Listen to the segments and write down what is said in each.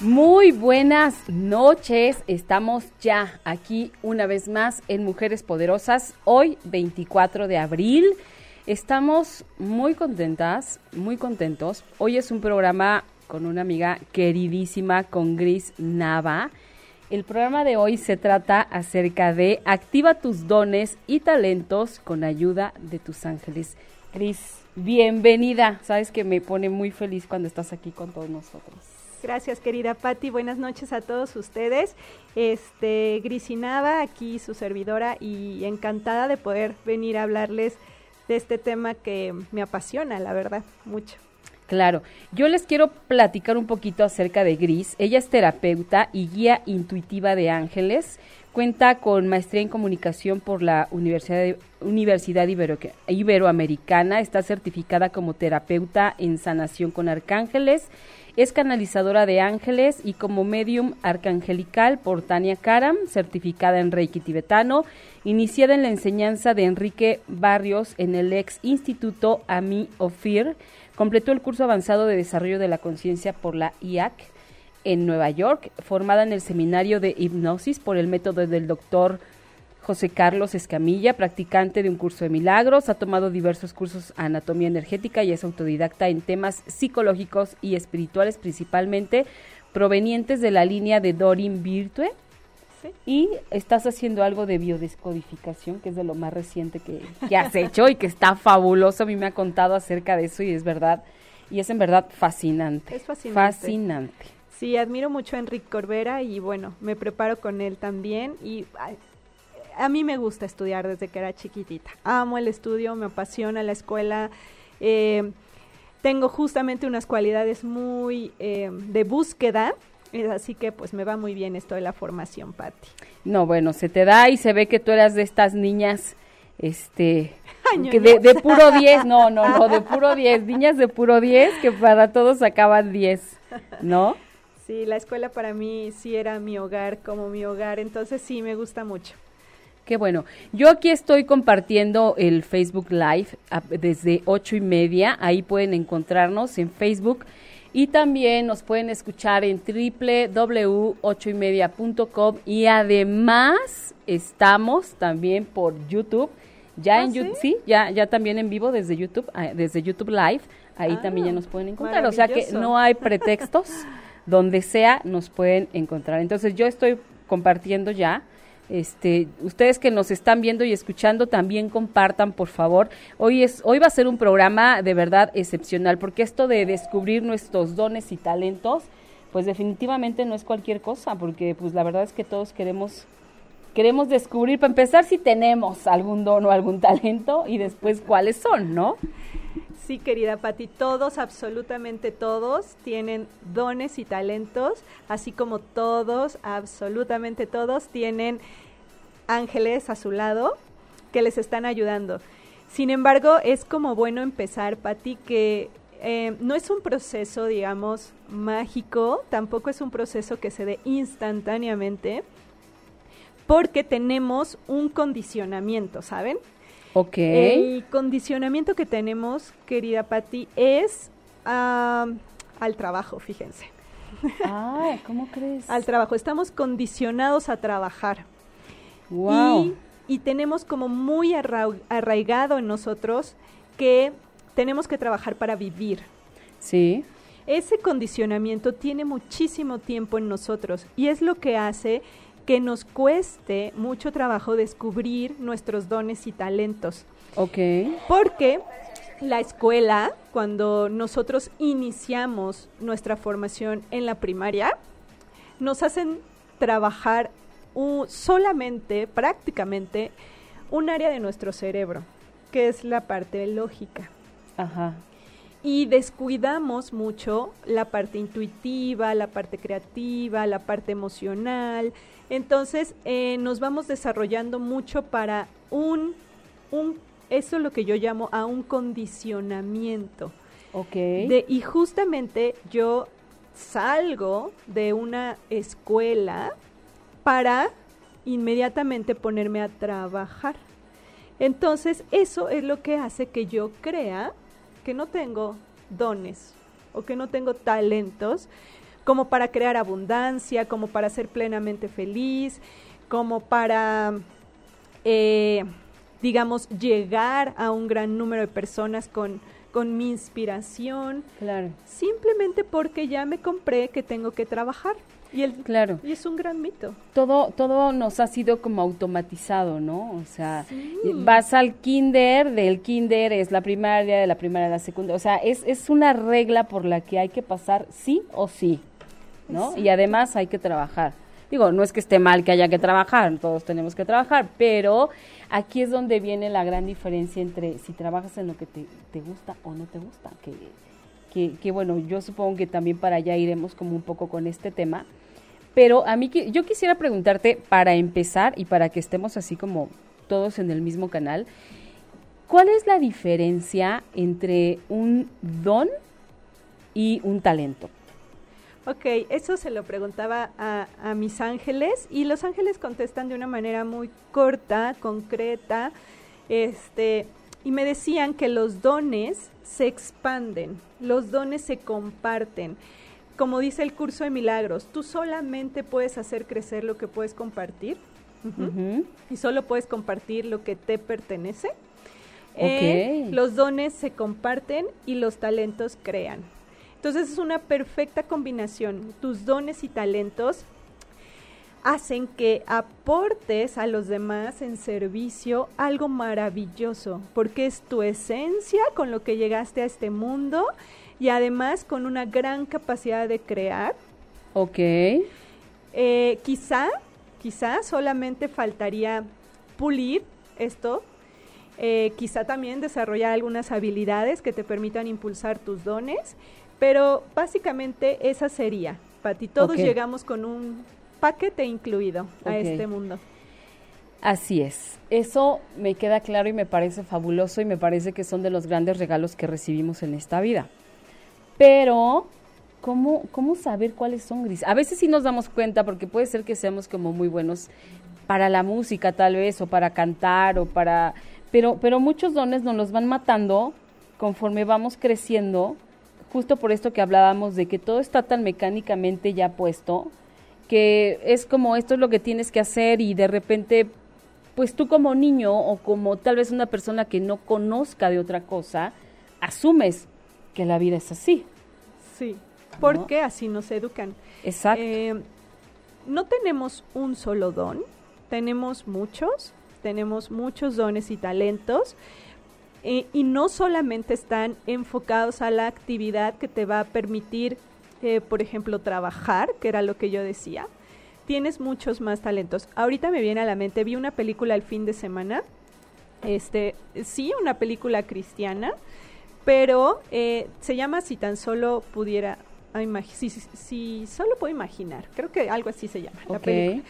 Muy buenas noches, estamos ya aquí una vez más en Mujeres Poderosas, hoy 24 de abril. Estamos muy contentas, muy contentos. Hoy es un programa con una amiga queridísima, con Gris Nava. El programa de hoy se trata acerca de activa tus dones y talentos con ayuda de tus ángeles. Gris, bienvenida. Sabes que me pone muy feliz cuando estás aquí con todos nosotros. Gracias, querida Patti. Buenas noches a todos ustedes. Este, Grisinaba, aquí su servidora, y encantada de poder venir a hablarles de este tema que me apasiona, la verdad, mucho. Claro, yo les quiero platicar un poquito acerca de Gris. Ella es terapeuta y guía intuitiva de ángeles. Cuenta con maestría en comunicación por la Universidad, Universidad Iberoamericana. Está certificada como terapeuta en sanación con arcángeles es canalizadora de ángeles y como medium arcangelical por Tania Karam, certificada en Reiki tibetano, iniciada en la enseñanza de Enrique Barrios en el ex Instituto Ami Ofir, completó el curso avanzado de desarrollo de la conciencia por la IAC en Nueva York, formada en el seminario de hipnosis por el método del doctor José Carlos Escamilla, practicante de un curso de milagros, ha tomado diversos cursos de anatomía energética y es autodidacta en temas psicológicos y espirituales, principalmente provenientes de la línea de Dorin Virtue. Y estás haciendo algo de biodescodificación, que es de lo más reciente que, que has hecho y que está fabuloso. A mí me ha contado acerca de eso y es verdad, y es en verdad fascinante. Es fascinante. Fascinante. Sí, admiro mucho a Enrique Corbera y bueno, me preparo con él también y a mí me gusta estudiar desde que era chiquitita. Amo el estudio, me apasiona la escuela. Eh, tengo justamente unas cualidades muy eh, de búsqueda, así que pues me va muy bien esto de la formación, Patti. No, bueno, se te da y se ve que tú eras de estas niñas, este, que de, de, puro 10, no, no, no, de puro 10, niñas de puro 10 que para todos acaban 10, ¿no? Sí, la escuela para mí sí era mi hogar, como mi hogar, entonces sí me gusta mucho. Qué bueno. Yo aquí estoy compartiendo el Facebook Live desde ocho y media. Ahí pueden encontrarnos en Facebook. Y también nos pueden escuchar en www.ochoymedia.com y además estamos también por YouTube. Ya ¿Ah, en? YouTube, sí, ya, ya también en vivo desde YouTube, ah, desde YouTube Live. Ahí Ah, también ya nos pueden encontrar. O sea que no hay pretextos. donde sea nos pueden encontrar. Entonces yo estoy compartiendo ya. Este, ustedes que nos están viendo y escuchando también compartan, por favor. Hoy es hoy va a ser un programa de verdad excepcional porque esto de descubrir nuestros dones y talentos, pues definitivamente no es cualquier cosa, porque pues la verdad es que todos queremos queremos descubrir para empezar si tenemos algún don o algún talento y después cuáles son, ¿no? Sí, querida Patti, todos, absolutamente todos, tienen dones y talentos, así como todos, absolutamente todos, tienen ángeles a su lado que les están ayudando. Sin embargo, es como bueno empezar, Patti, que eh, no es un proceso, digamos, mágico, tampoco es un proceso que se dé instantáneamente, porque tenemos un condicionamiento, ¿saben? Ok. El condicionamiento que tenemos, querida Patti, es ah, al trabajo, fíjense. Ay, ¿cómo crees? Al trabajo. Estamos condicionados a trabajar. Wow. Y, y tenemos como muy arra- arraigado en nosotros que tenemos que trabajar para vivir. Sí. Ese condicionamiento tiene muchísimo tiempo en nosotros y es lo que hace que nos cueste mucho trabajo descubrir nuestros dones y talentos. Ok. Porque la escuela, cuando nosotros iniciamos nuestra formación en la primaria, nos hacen trabajar solamente, prácticamente, un área de nuestro cerebro, que es la parte lógica. Ajá. Y descuidamos mucho la parte intuitiva, la parte creativa, la parte emocional. Entonces eh, nos vamos desarrollando mucho para un, un, eso es lo que yo llamo a un condicionamiento. Ok. y justamente yo salgo de una escuela para inmediatamente ponerme a trabajar. Entonces, eso es lo que hace que yo crea que no tengo dones o que no tengo talentos como para crear abundancia, como para ser plenamente feliz, como para, eh, digamos, llegar a un gran número de personas con, con mi inspiración. Claro. Simplemente porque ya me compré que tengo que trabajar. Y, el, claro. y es un gran mito. Todo, todo nos ha sido como automatizado, ¿no? O sea, vas al kinder, del kinder es la primaria, de la primaria a la secundaria. O sea, es, es una regla por la que hay que pasar sí o sí, ¿no? Y además hay que trabajar. Digo, no es que esté mal que haya que trabajar, todos tenemos que trabajar, pero aquí es donde viene la gran diferencia entre si trabajas en lo que te, te gusta o no te gusta, que que, bueno, yo supongo que también para allá iremos como un poco con este tema. Pero a mí yo quisiera preguntarte para empezar y para que estemos así como todos en el mismo canal, ¿cuál es la diferencia entre un don y un talento? Ok, eso se lo preguntaba a, a, mis ángeles y los ángeles contestan de una manera muy corta, concreta, este, y me decían que los dones se expanden, los dones se comparten. Como dice el curso de milagros, tú solamente puedes hacer crecer lo que puedes compartir y solo puedes compartir lo que te pertenece. Eh, los dones se comparten y los talentos crean. Entonces es una perfecta combinación. Tus dones y talentos hacen que aportes a los demás en servicio algo maravilloso, porque es tu esencia con lo que llegaste a este mundo y además con una gran capacidad de crear. Ok. Eh, quizá, quizá solamente faltaría pulir esto, eh, quizá también desarrollar algunas habilidades que te permitan impulsar tus dones, pero básicamente esa sería, Pati. Todos llegamos con un paquete incluido a este mundo. Así es. Eso me queda claro y me parece fabuloso y me parece que son de los grandes regalos que recibimos en esta vida. Pero, ¿cómo, cómo saber cuáles son gris? A veces sí nos damos cuenta porque puede ser que seamos como muy buenos para la música tal vez o para cantar o para... Pero, pero muchos dones nos los van matando conforme vamos creciendo, justo por esto que hablábamos de que todo está tan mecánicamente ya puesto que es como esto es lo que tienes que hacer y de repente pues tú como niño o como tal vez una persona que no conozca de otra cosa, asumes que la vida es así. Sí, porque así nos educan. Exacto. Eh, no tenemos un solo don, tenemos muchos, tenemos muchos dones y talentos. Eh, y no solamente están enfocados a la actividad que te va a permitir eh, por ejemplo, trabajar, que era lo que yo decía, tienes muchos más talentos. Ahorita me viene a la mente, vi una película el fin de semana, este, sí, una película cristiana, pero eh, se llama Si tan solo pudiera, si, si, solo puedo imaginar, creo que algo así se llama la película.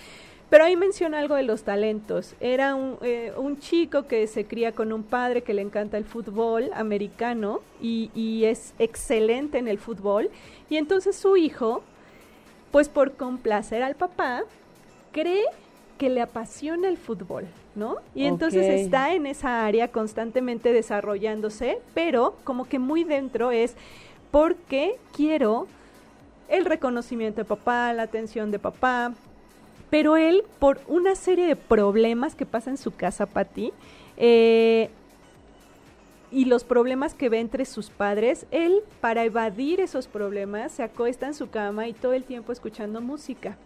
Pero ahí menciona algo de los talentos. Era un, eh, un, chico que se cría con un padre que le encanta el fútbol americano y, y, es excelente en el fútbol. Y entonces su hijo, pues por complacer al papá, cree que le apasiona el fútbol, ¿no? Y entonces está en esa área constantemente desarrollándose, pero como que muy dentro es porque quiero el reconocimiento de papá, la atención de papá, pero él, por una serie de problemas que pasa en su casa, Patti, eh, y los problemas que ve entre sus padres, él, para evadir esos problemas, se acuesta en su cama y todo el tiempo escuchando música.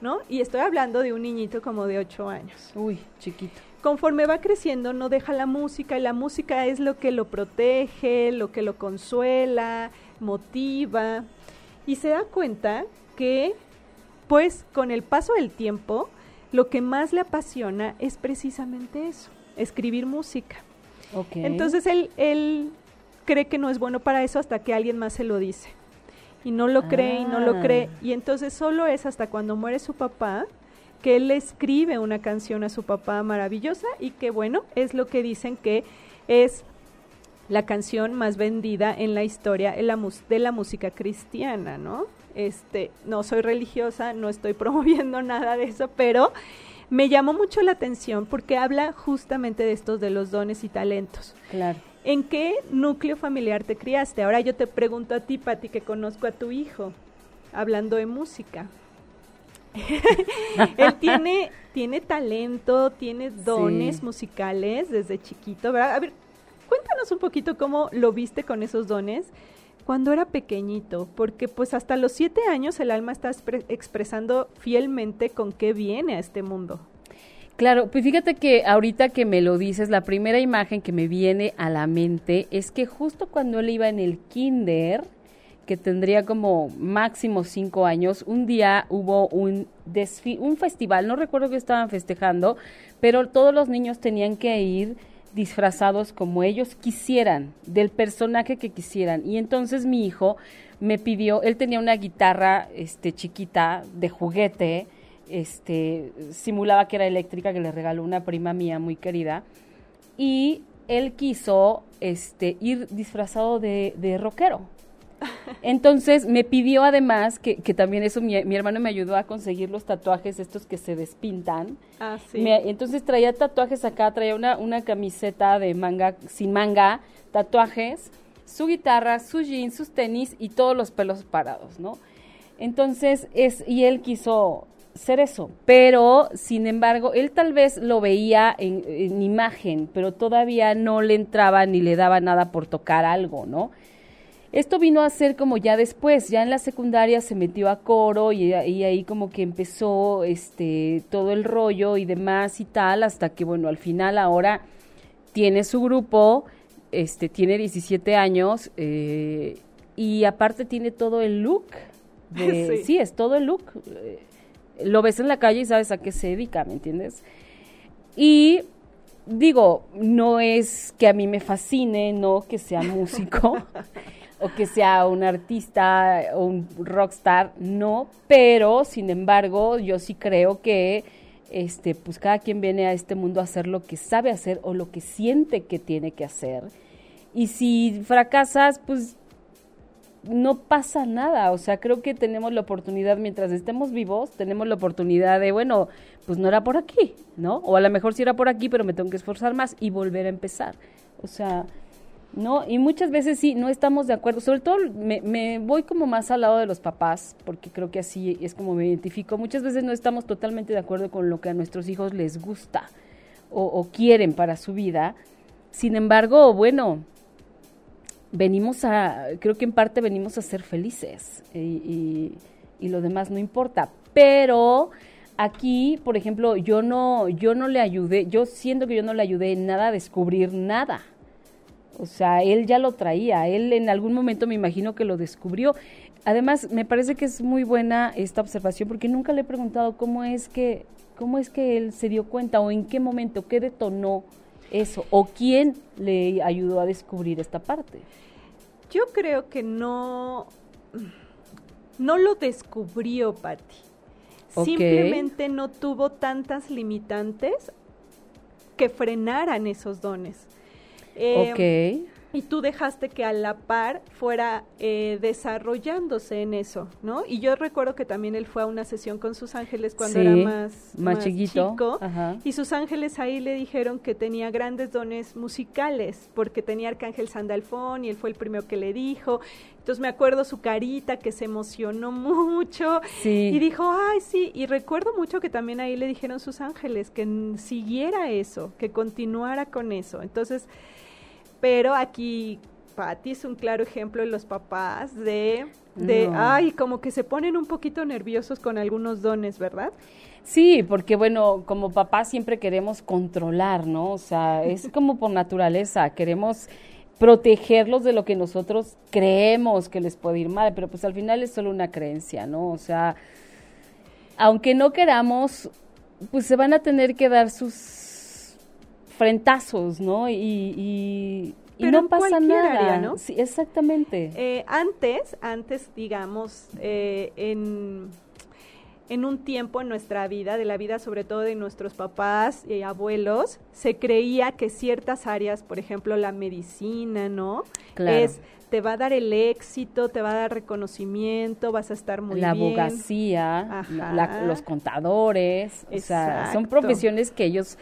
¿No? Y estoy hablando de un niñito como de ocho años. Uy, chiquito. conforme va creciendo no deja la música y la música es lo que lo protege, lo que lo consuela, motiva y se da cuenta que pues con el paso del tiempo lo que más le apasiona es precisamente eso, escribir música. Entonces él, él cree que no es bueno para eso hasta que alguien más se lo dice. Y no lo cree y no lo cree. Ah. Y entonces solo es hasta cuando muere su papá que él le escribe una canción a su papá maravillosa y que bueno, es lo que dicen que es la canción más vendida en la historia la, de la música cristiana, ¿no? Este, no soy religiosa, no estoy promoviendo nada de eso, pero me llamó mucho la atención porque habla justamente de estos de los dones y talentos. Claro. ¿En qué núcleo familiar te criaste? Ahora yo te pregunto a ti, Pati, que conozco a tu hijo, hablando de música. Él tiene, tiene talento, tiene dones musicales desde chiquito, ¿verdad? A ver, cuéntanos un poquito cómo lo viste con esos dones cuando era pequeñito, porque pues hasta los siete años el alma está expresando fielmente con qué viene a este mundo. Claro, pues fíjate que ahorita que me lo dices, la primera imagen que me viene a la mente es que justo cuando él iba en el kinder, que tendría como máximo cinco años, un día hubo un, un festival, no recuerdo qué estaban festejando, pero todos los niños tenían que ir disfrazados como ellos quisieran, del personaje que quisieran. Y entonces mi hijo me pidió, él tenía una guitarra este, chiquita de juguete, este, simulaba que era eléctrica, que le regaló una prima mía muy querida, y él quiso este, ir disfrazado de, de rockero. Entonces me pidió además, que, que también eso mi, hermano me ayudó a conseguir los tatuajes estos que se despintan. Ah, sí. entonces traía tatuajes acá, traía una, una camiseta de manga, sin manga, tatuajes, su guitarra, su jeans, sus tenis y todos los pelos parados, ¿no? Entonces, es, y él quiso ser eso, pero sin embargo, él tal vez lo veía en, en imagen, pero todavía no le entraba ni le daba nada por tocar algo, ¿no? Esto vino a ser como ya después, ya en la secundaria se metió a coro y, ahí como que empezó este todo el rollo y demás y tal, hasta que bueno, al final ahora tiene su grupo, este tiene 17 años eh, y aparte tiene todo el look. De, sí. es todo el look. Lo ves en la calle y sabes a qué se dedica, ¿me entiendes? Y digo, no es que a mí me fascine, no que sea músico. que sea un artista o un rockstar, no, pero sin embargo yo sí creo que este pues cada quien viene a este mundo a hacer lo que sabe hacer o lo que siente que tiene que hacer. Y si fracasas, pues no pasa nada, o sea, creo que tenemos la oportunidad, mientras estemos vivos, tenemos la oportunidad de, bueno, pues no era por aquí, ¿no? O a lo mejor sí era por aquí, pero me tengo que esforzar más y volver a empezar. O sea, ¿no? Y muchas veces sí, no estamos de acuerdo, sobre todo me, voy como más al lado de los papás, porque creo que así es como me identifico, muchas veces no estamos totalmente de acuerdo con lo que a nuestros hijos les gusta o, quieren para su vida, sin embargo, bueno, venimos a, creo que en parte venimos a ser felices y, y lo demás no importa, pero aquí, por ejemplo, yo no, yo no le ayudé, yo siento que yo no le ayudé en nada a descubrir nada, o sea, él ya lo traía, él en algún momento me imagino que lo descubrió. Además, me parece que es muy buena esta observación porque nunca le he preguntado cómo es que cómo es que él se dio cuenta o en qué momento, qué detonó eso o quién le ayudó a descubrir esta parte. Yo creo que no no lo descubrió Patti. Simplemente no tuvo tantas limitantes que frenaran esos dones. Eh, y tú dejaste que a la par fuera eh, desarrollándose en eso, ¿no? Y yo recuerdo que también él fue a una sesión con sus ángeles cuando era más, más, chiquito. chico. Y sus ángeles ahí le dijeron que tenía grandes dones musicales, porque tenía Arcángel Sandalfón y él fue el primero que le dijo. Entonces me acuerdo su carita que se emocionó mucho y dijo, ay, sí, y recuerdo mucho que también ahí le dijeron sus ángeles que siguiera eso, que continuara con eso. Entonces pero aquí Patti es un claro ejemplo de los papás de, de No. ay, como que se ponen un poquito nerviosos con algunos dones, ¿verdad? Sí, porque bueno, como papás siempre queremos controlar, ¿no? O sea, es como por naturaleza, queremos protegerlos de lo que nosotros creemos que les puede ir mal, pero pues al final es solo una creencia, ¿no? O sea, aunque no queramos, pues se van a tener que dar sus frentazos, ¿no? Y, y, no en pasa nada. área, ¿no? Sí, exactamente. Eh, antes, antes, digamos, eh, en, en un tiempo en nuestra vida, de la vida sobre todo de nuestros papás y abuelos, se creía que ciertas áreas, por ejemplo, la medicina, ¿no? Claro. Es, te va a dar el éxito, te va a dar reconocimiento, vas a estar muy la bien. abogacía, la- los contadores, o sea, son profesiones que ellos,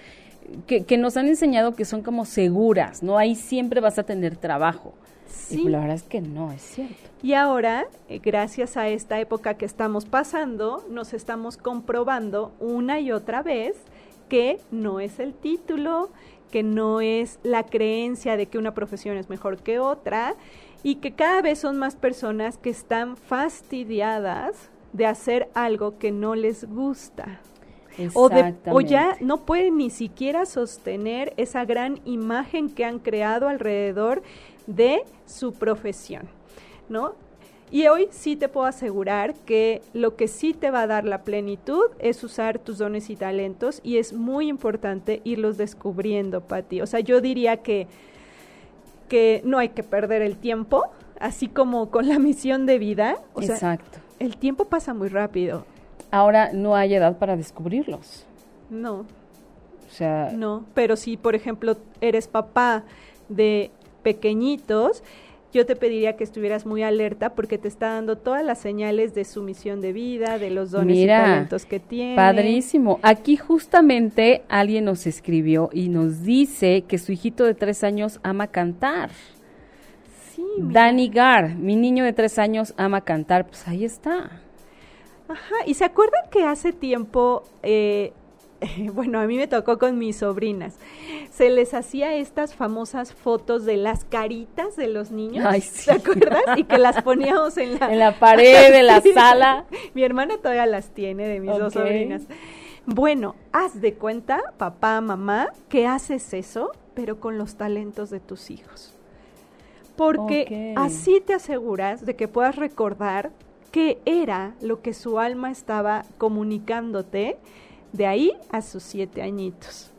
que, que nos han enseñado que son como seguras, ¿no? Ahí siempre vas a tener trabajo. Sí. Y la verdad es que no, es cierto. Y ahora, eh, gracias a esta época que estamos pasando, nos estamos comprobando una y otra vez que no es el título, que no es la creencia de que una profesión es mejor que otra y que cada vez son más personas que están fastidiadas de hacer algo que no les gusta. O, de- o ya no pueden ni siquiera sostener esa gran imagen que han creado alrededor de su profesión, ¿no? Y hoy sí te puedo asegurar que lo que sí te va a dar la plenitud es usar tus dones y talentos y es muy importante irlos descubriendo, Pati. O sea, yo diría que, que no hay que perder el tiempo, así como con la misión de vida. O sea, Exacto. el tiempo pasa muy rápido. Ahora no hay edad para descubrirlos. No, O sea, No, pero si por ejemplo eres papá de pequeñitos, yo te pediría que estuvieras muy alerta porque te está dando todas las señales de su misión de vida, de los dones Mira, y talentos que tiene. Padrísimo. Aquí justamente alguien nos escribió y nos dice que su hijito de tres años ama cantar. Sí. Dani Gar, mi niño de tres años ama cantar. Pues ahí está. Ajá, y se acuerdan que hace tiempo, eh, bueno, a mí me tocó con mis sobrinas, se les hacía estas famosas fotos de las caritas de los niños, Ay, sí. ¿te acuerdas? Y que las poníamos en la, En la pared de la sala. Mi hermana todavía las tiene de mis dos sobrinas. Bueno, haz de cuenta, papá, mamá, que haces eso, pero con los talentos de tus hijos. Porque así te aseguras de que puedas recordar qué era lo que su alma estaba comunicándote de ahí a sus siete añitos.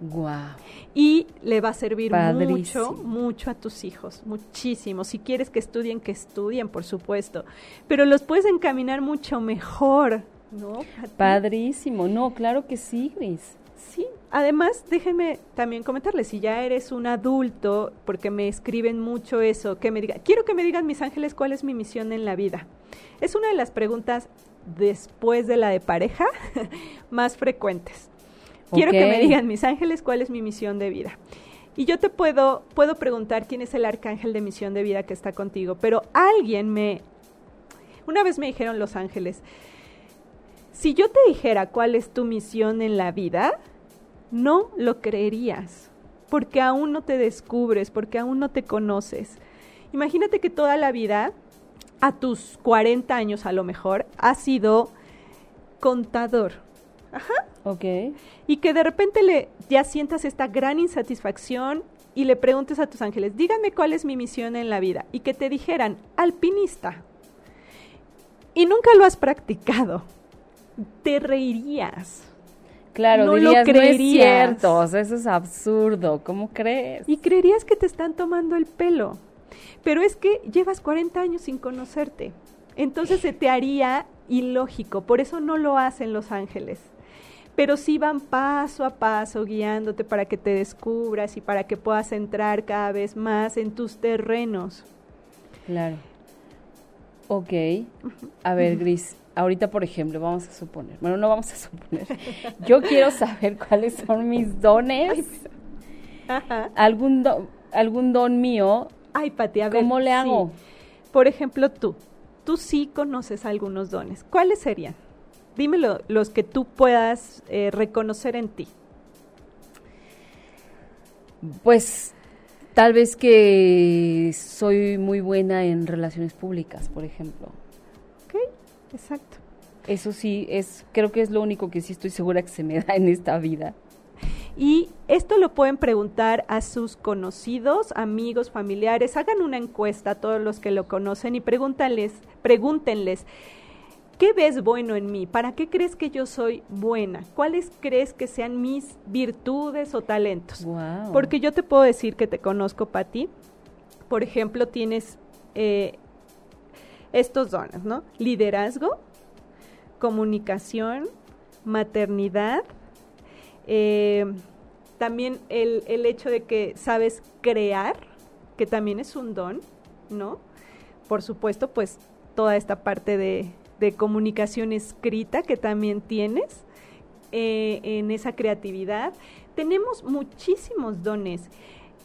Guau. Y le va a servir Padrísimo. mucho, mucho a tus hijos, muchísimo. Si quieres que estudien, que estudien, por supuesto. Pero los puedes encaminar mucho mejor, ¿no? Padrísimo. No, claro que sí, Gris. Sí, además déjenme también comentarles, si ya eres un adulto, porque me escriben mucho eso, que me digan, quiero que me digan mis ángeles cuál es mi misión en la vida. Es una de las preguntas después de la de pareja más frecuentes. Quiero que me digan mis ángeles cuál es mi misión de vida. Y yo te puedo, puedo preguntar quién es el arcángel de misión de vida que está contigo, pero alguien me, una vez me dijeron los ángeles, si yo te dijera cuál es tu misión en la vida, no lo creerías, porque aún no te descubres, porque aún no te conoces. Imagínate que toda la vida, a tus 40 años a lo mejor, has sido contador. Ajá. Ok. Y que de repente le ya sientas esta gran insatisfacción y le preguntes a tus ángeles, díganme cuál es mi misión en la vida. Y que te dijeran, alpinista. Y nunca lo has practicado. Te reirías. Claro, No lo dirías, no es creerías". cierto, o sea, eso es absurdo, ¿cómo crees? Y creerías que te están tomando el pelo. Pero es que llevas 40 años sin conocerte. Entonces se te haría ilógico. Por eso no lo hacen los ángeles. Pero sí van paso a paso guiándote para que te descubras y para que puedas entrar cada vez más en tus terrenos. Claro. Ok. A ver, Gris, ahorita, por ejemplo, vamos a suponer, bueno, no vamos a suponer, yo quiero saber cuáles son mis dones, Ajá. algún, do- algún don mío, Ay, Pati, a ver. ¿cómo le sí. hago? Por ejemplo, tú. Tú sí conoces algunos dones. ¿Cuáles serían? Dímelo, los que tú puedas eh, reconocer en ti. Pues Tal vez que soy muy buena en relaciones públicas, por ejemplo. Exacto. Eso sí, es, creo que es lo único que sí estoy segura que se me da en esta vida. Y esto lo pueden preguntar a sus conocidos, amigos, familiares. Hagan una encuesta a todos los que lo conocen y pregúntales, pregúntenles, ¿qué ves bueno en mí? ¿Para qué crees que yo soy buena? ¿Cuáles crees que sean mis virtudes o talentos? Wow. Porque yo te puedo decir que te conozco, Pati. Por ejemplo, tienes eh, estos dones, ¿no? Liderazgo, comunicación, maternidad, eh, también el, el, hecho de que sabes crear, que también es un don, ¿no? Por supuesto, pues toda esta parte de, de comunicación escrita que también tienes eh, en esa creatividad. Tenemos muchísimos dones.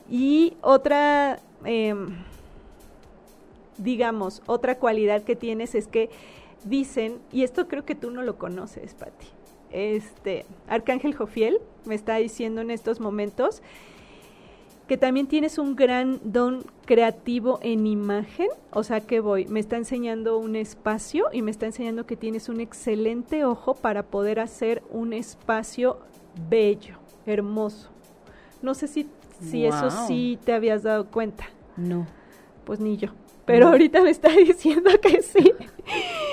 Y otra, eh, digamos, otra cualidad que tienes es que dicen, y esto creo que tú no lo conoces, Patti, este, Arcángel Jofiel me está diciendo en estos momentos que también tienes un gran don creativo en imagen, o sea que voy, me está enseñando un espacio y me está enseñando que tienes un excelente ojo para poder hacer un espacio bello, hermoso. No sé si, si wow. eso sí te habías dado cuenta. No. Pues ni yo. Pero ahorita me está diciendo que sí.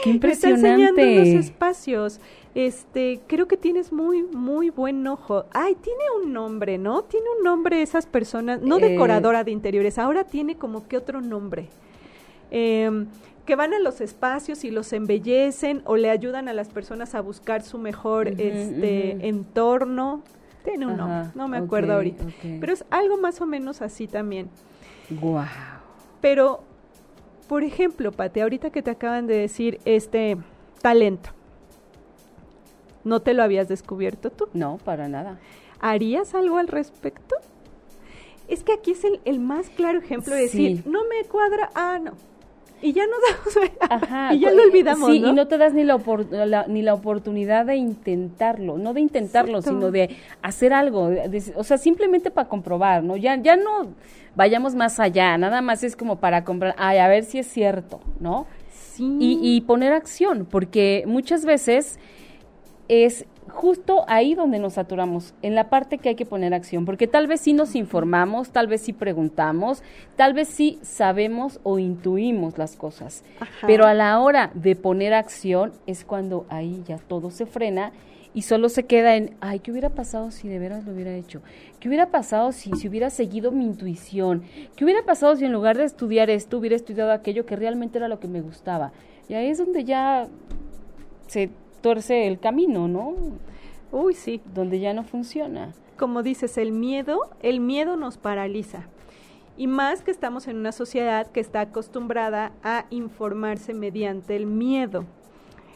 Qué impresionante. Me está enseñando los espacios este, creo que tienes muy, muy buen ojo. Ay, tiene un nombre, ¿no? Tiene un nombre esas personas, no decoradora eh, de interiores, ahora tiene como que otro nombre. Eh, que van a los espacios y los embellecen o le ayudan a las personas a buscar su mejor uh -huh, este, uh -huh. entorno. Tiene un Ajá, nombre, no me acuerdo okay, ahorita. okay. Pero es algo más o menos así también. Wow. Pero, por ejemplo, Pate, ahorita que te acaban de decir este talento. ¿No te lo habías descubierto tú? No, para nada. ¿Harías algo al respecto? Es que aquí es el, el más claro ejemplo de Sí. decir, no me cuadra, ah, no. Y ya nos damos, Ajá, y ya lo olvidamos, Sí, ¿no? y no te das ni la, opor- la- ni la oportunidad de intentarlo, no de intentarlo, sino de hacer algo, de- de- o sea, simplemente para comprobar, ¿no? Ya, ya no vayamos más allá, nada más es como para comprar, ay, a ver si es cierto, ¿no? Sí. y, y poner acción, porque muchas veces es justo ahí donde nos saturamos, en la parte que hay que poner acción, porque tal vez sí nos informamos, tal vez sí preguntamos, tal vez sí sabemos o intuimos las cosas, Ajá. pero a la hora de poner acción es cuando ahí ya todo se frena y solo se queda en, ay, ¿qué hubiera pasado si de veras lo hubiera hecho? ¿Qué hubiera pasado si, si hubiera seguido mi intuición? ¿Qué hubiera pasado si en lugar de estudiar esto hubiera estudiado aquello que realmente era lo que me gustaba? Y ahí es donde ya se el camino, ¿no? Uy, sí. Donde ya no funciona. Como dices, el miedo, el miedo nos paraliza. Y más que estamos en una sociedad que está acostumbrada a informarse mediante el miedo.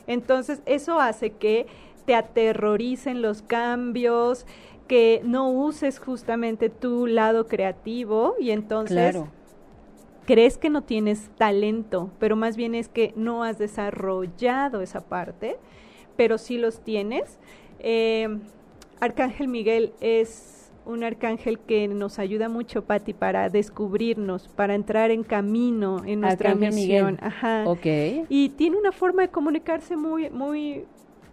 Entonces, eso hace que te aterroricen los cambios, que no uses justamente tu lado creativo y entonces Claro. crees que no tienes talento, pero más bien es que no has desarrollado esa parte, pero sí los tienes. Eh, Arcángel Miguel es un arcángel que nos ayuda mucho, Patti, para descubrirnos, para entrar en camino en nuestra Arcángel misión. Miguel. Ajá. Y tiene una forma de comunicarse muy, muy,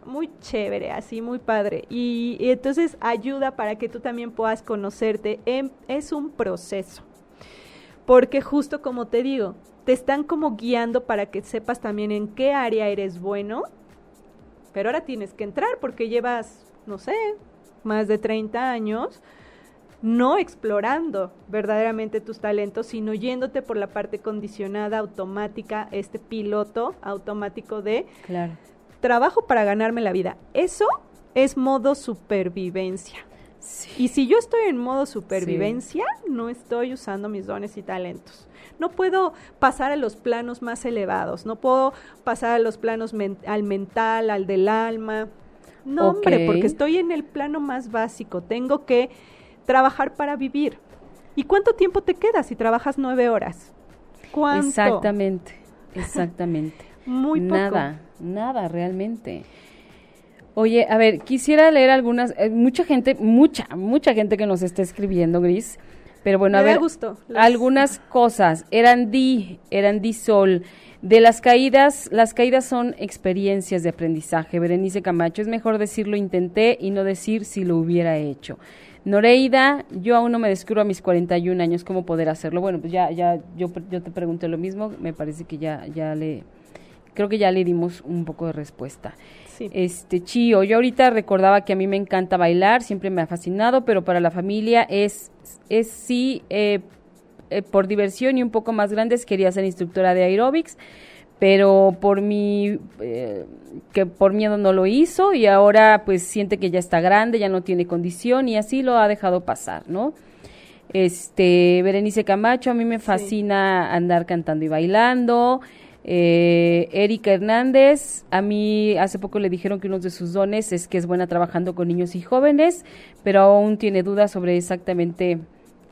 muy chévere, así, muy padre. Y, y entonces ayuda para que tú también puedas conocerte. Es un proceso. Porque justo como te digo, te están como guiando para que sepas también en qué área eres bueno. Pero ahora tienes que entrar porque llevas, no sé, más de 30 años no explorando verdaderamente tus talentos, sino yéndote por la parte condicionada, automática, este piloto automático de Claro. trabajo para ganarme la vida. Eso es modo supervivencia. Sí. Y si yo estoy en modo supervivencia, no estoy usando mis dones y talentos. No puedo pasar a los planos más elevados, no puedo pasar a los planos men- al mental, al del alma. No, hombre, porque estoy en el plano más básico. Tengo que trabajar para vivir. ¿Y cuánto tiempo te queda si trabajas nueve horas? ¿Cuánto? Exactamente, exactamente. Muy poco. Nada, nada realmente. Oye, a ver, quisiera leer algunas, eh, mucha gente, mucha, mucha gente que nos está escribiendo, Gris, Pero bueno, a Me ver, gusto. Los- algunas cosas. Eran di, eran di sol. De las caídas, las caídas son experiencias de aprendizaje. Berenice Camacho, es mejor decir lo intenté y no decir si lo hubiera hecho. Noreida, yo aún no me descubro a mis 41 años cómo poder hacerlo. Bueno, pues ya, ya, yo, yo te pregunté lo mismo. Me parece que ya, ya le, creo que ya le dimos un poco de respuesta. Sí. Este, Chío, yo ahorita recordaba que a mí me encanta bailar, siempre me ha fascinado, pero para la familia es, es sí, eh, eh, por diversión y un poco más grandes quería ser instructora de aeróbics, pero por mi, eh, que por miedo no lo hizo y ahora pues siente que ya está grande, ya no tiene condición y así lo ha dejado pasar, ¿no? Este, Berenice Camacho, a mí me fascina andar cantando y bailando. Eh, Erika Hernández, a mí hace poco le dijeron que uno de sus dones es que es buena trabajando con niños y jóvenes, pero aún tiene dudas sobre exactamente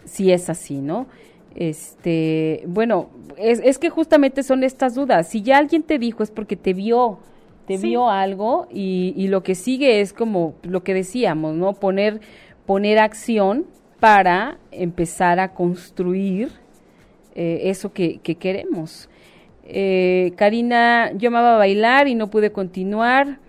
si es así, ¿no? Este, bueno, es, es que justamente son estas dudas. Si ya alguien te dijo es porque te vio, te Sí. vio algo y, y lo que sigue es como lo que decíamos, ¿no? Poner, poner acción para empezar a construir eh, eso que, que queremos. Eh, Karina, yo amaba bailar y no pude continuar.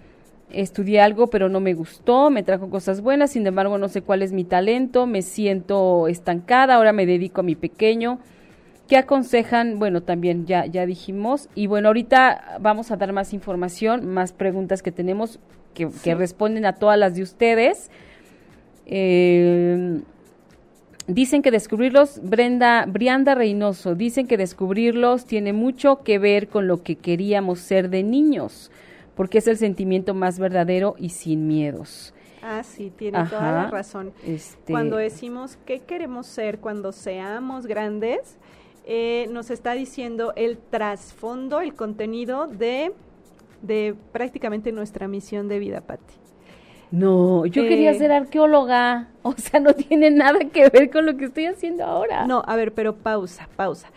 Estudié algo, pero no me gustó, me trajo cosas buenas, sin embargo no sé cuál es mi talento, me siento estancada, ahora me dedico a mi pequeño. ¿Qué aconsejan? Bueno, también ya, ya dijimos. Y bueno, ahorita vamos a dar más información, más preguntas que tenemos que, que responden a todas las de ustedes. Eh, Dicen que descubrirlos, Brenda, Brianda Reynoso, dicen que descubrirlos tiene mucho que ver con lo que queríamos ser de niños, porque es el sentimiento más verdadero y sin miedos. Ah, sí, tiene toda la razón. este- Cuando decimos qué queremos ser cuando seamos grandes, eh, nos está diciendo el trasfondo, el contenido de, de prácticamente nuestra misión de vida, Patti. No, yo quería Eh, ser arqueóloga, o sea, no tiene nada que ver con lo que estoy haciendo ahora. No, a ver, pero pausa, pausa.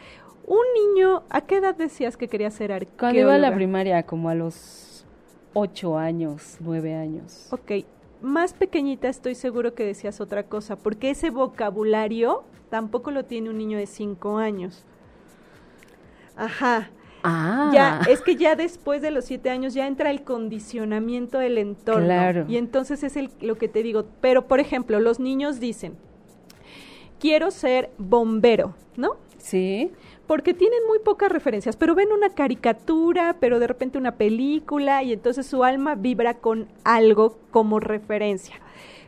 Un niño, ¿a qué edad decías que quería ser arqueóloga? Cuando iba a la primaria, como a los ocho años, nueve años. Ok, más pequeñita estoy seguro que decías otra cosa, porque ese vocabulario tampoco lo tiene un niño de cinco años. Ajá. Ah, Ya, es que ya después de los siete años ya entra el condicionamiento del entorno. Claro. Y entonces es el, lo que te digo. Pero, por ejemplo, los niños dicen, quiero ser bombero, ¿no? sí, Porque tienen muy pocas referencias, pero ven una caricatura, pero de repente una película, y entonces su alma vibra con algo como referencia.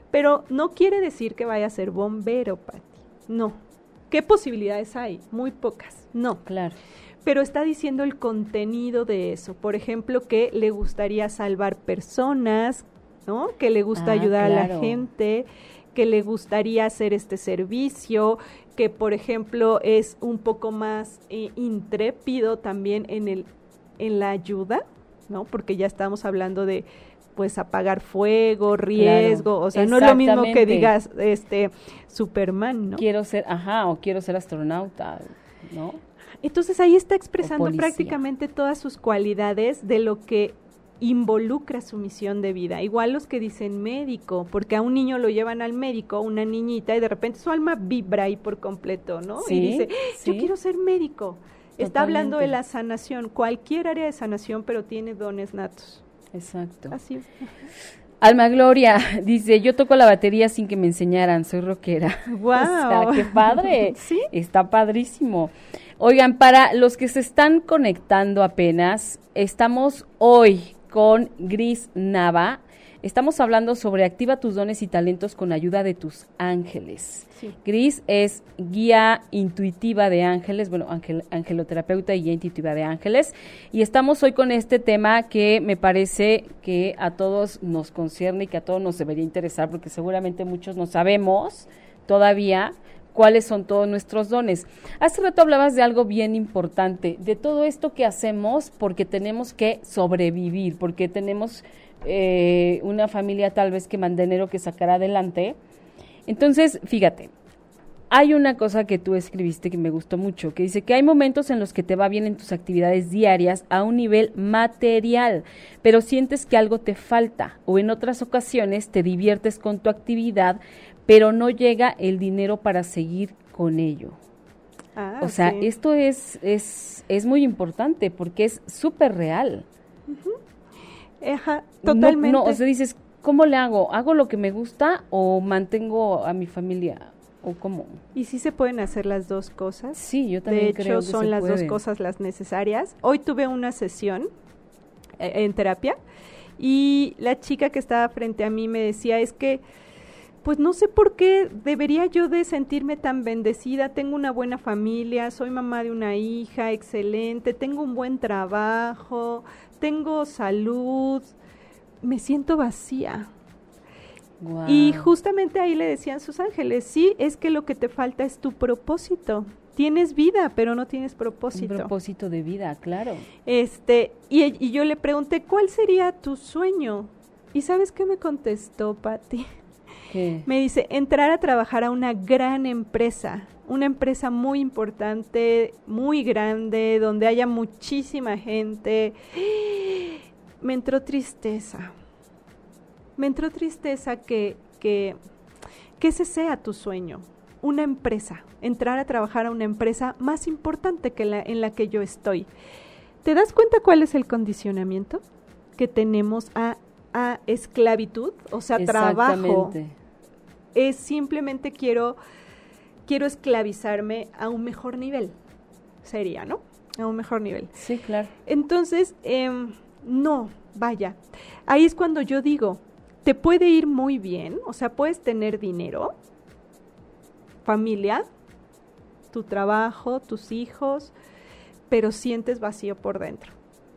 Pero no quiere decir que vaya a ser bombero, Pati. No. ¿Qué posibilidades hay? Muy pocas. No claro. Pero está diciendo el contenido de eso. Por ejemplo, que le gustaría salvar personas, ¿no? Que le gusta Ah, ayudar a la gente, que le gustaría hacer este servicio, que por ejemplo es un poco más eh, intrépido también en el en la ayuda, ¿no? Porque ya estamos hablando de pues apagar fuego, riesgo, o sea, no es lo mismo que digas este Superman, ¿no? Quiero ser, ajá, o quiero ser astronauta, ¿no? Entonces ahí está expresando prácticamente todas sus cualidades de lo que involucra su misión de vida. Igual los que dicen médico, porque a un niño lo llevan al médico, una niñita, y de repente su alma vibra ahí por completo, ¿no? Sí, y dice, yo quiero ser médico. Está hablando de la sanación, cualquier área de sanación, pero tiene dones natos. Exacto. Así es. Alma Gloria dice, yo toco la batería sin que me enseñaran, soy rockera. O sea, qué padre. Sí. Está padrísimo. Oigan, para los que se están conectando apenas, estamos hoy con Gris Nava. Estamos hablando sobre activa tus dones y talentos con ayuda de tus ángeles. Sí. Gris es guía intuitiva de ángeles, bueno, angeloterapeuta y guía intuitiva de ángeles. Y estamos hoy con este tema que me parece que a todos nos concierne y que a todos nos debería interesar, porque seguramente muchos no sabemos todavía cuáles son todos nuestros dones. Hace rato hablabas de algo bien importante, de todo esto que hacemos porque tenemos que sobrevivir, porque tenemos eh, una familia tal vez que mantenero que sacar adelante. Entonces, fíjate, hay una cosa que tú escribiste que me gustó mucho, que dice que hay momentos en los que te va bien en tus actividades diarias a un nivel material, pero sientes que algo te falta o en otras ocasiones te diviertes con tu actividad, pero no llega el dinero para seguir con ello. Ah, o sea, sí. esto es, es, es muy importante porque es súper real. Ajá, No- totalmente. No, o sea, dices, ¿cómo le hago? ¿Hago lo que me gusta o mantengo a mi familia? ¿O cómo? y sí se pueden hacer las dos cosas. Sí, yo también De creo hecho, que son se las dos cosas las necesarias. Hoy tuve una sesión eh, en terapia y la chica que estaba frente a mí me decía, es que, pues no sé por qué debería yo de sentirme tan bendecida. Tengo una buena familia, soy mamá de una hija excelente, tengo un buen trabajo, tengo salud, me siento vacía. Y justamente ahí le decían sus ángeles, sí, es que lo que te falta es tu propósito. Tienes vida, pero no tienes Un propósito. propósito de vida, claro. Este, y, y yo le pregunté, ¿cuál sería tu sueño? ¿Y sabes qué me contestó, Patti? Me dice, entrar a trabajar a una gran empresa, una empresa muy importante, muy grande, donde haya muchísima gente. Me entró tristeza. Me entró tristeza que, que, que ese sea tu sueño, una empresa, entrar a trabajar a una empresa más importante que la en la que yo estoy. ¿Te das cuenta cuál es el condicionamiento que tenemos a, a esclavitud? O sea, trabajo. Es simplemente quiero quiero esclavizarme a un mejor nivel. Sería no a un mejor nivel. Sí, claro. entonces em, no vaya. Ahí es cuando yo digo te puede ir muy bien o sea puedes tener dinero familia tu trabajo tus hijos pero sientes vacío por dentro.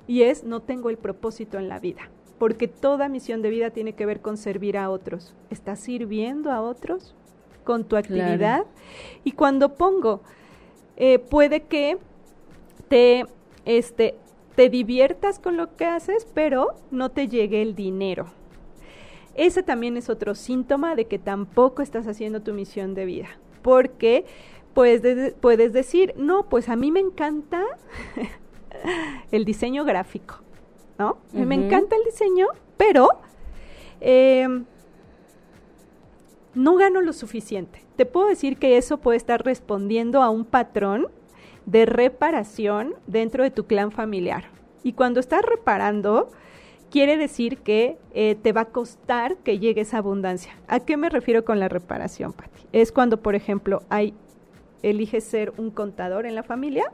Y es no tengo el propósito en la vida porque toda misión de vida tiene que ver con servir a otros. ¿Estás sirviendo a otros con tu actividad? Y cuando pongo, eh, puede que te, este, te diviertas con lo que haces, pero no te llegue el dinero. Ese también es otro síntoma de que tampoco estás haciendo tu misión de vida, porque puedes, de- puedes decir, no, pues a mí me encanta el diseño gráfico, ¿no? Me encanta el diseño, pero eh, no gano lo suficiente. Te puedo decir que eso puede estar respondiendo a un patrón de reparación dentro de tu clan familiar. Y cuando estás reparando, quiere decir que eh, te va a costar que llegue esa abundancia. ¿A qué me refiero con la reparación, Patti? Es cuando, por ejemplo, hay eliges ser un contador en la familia,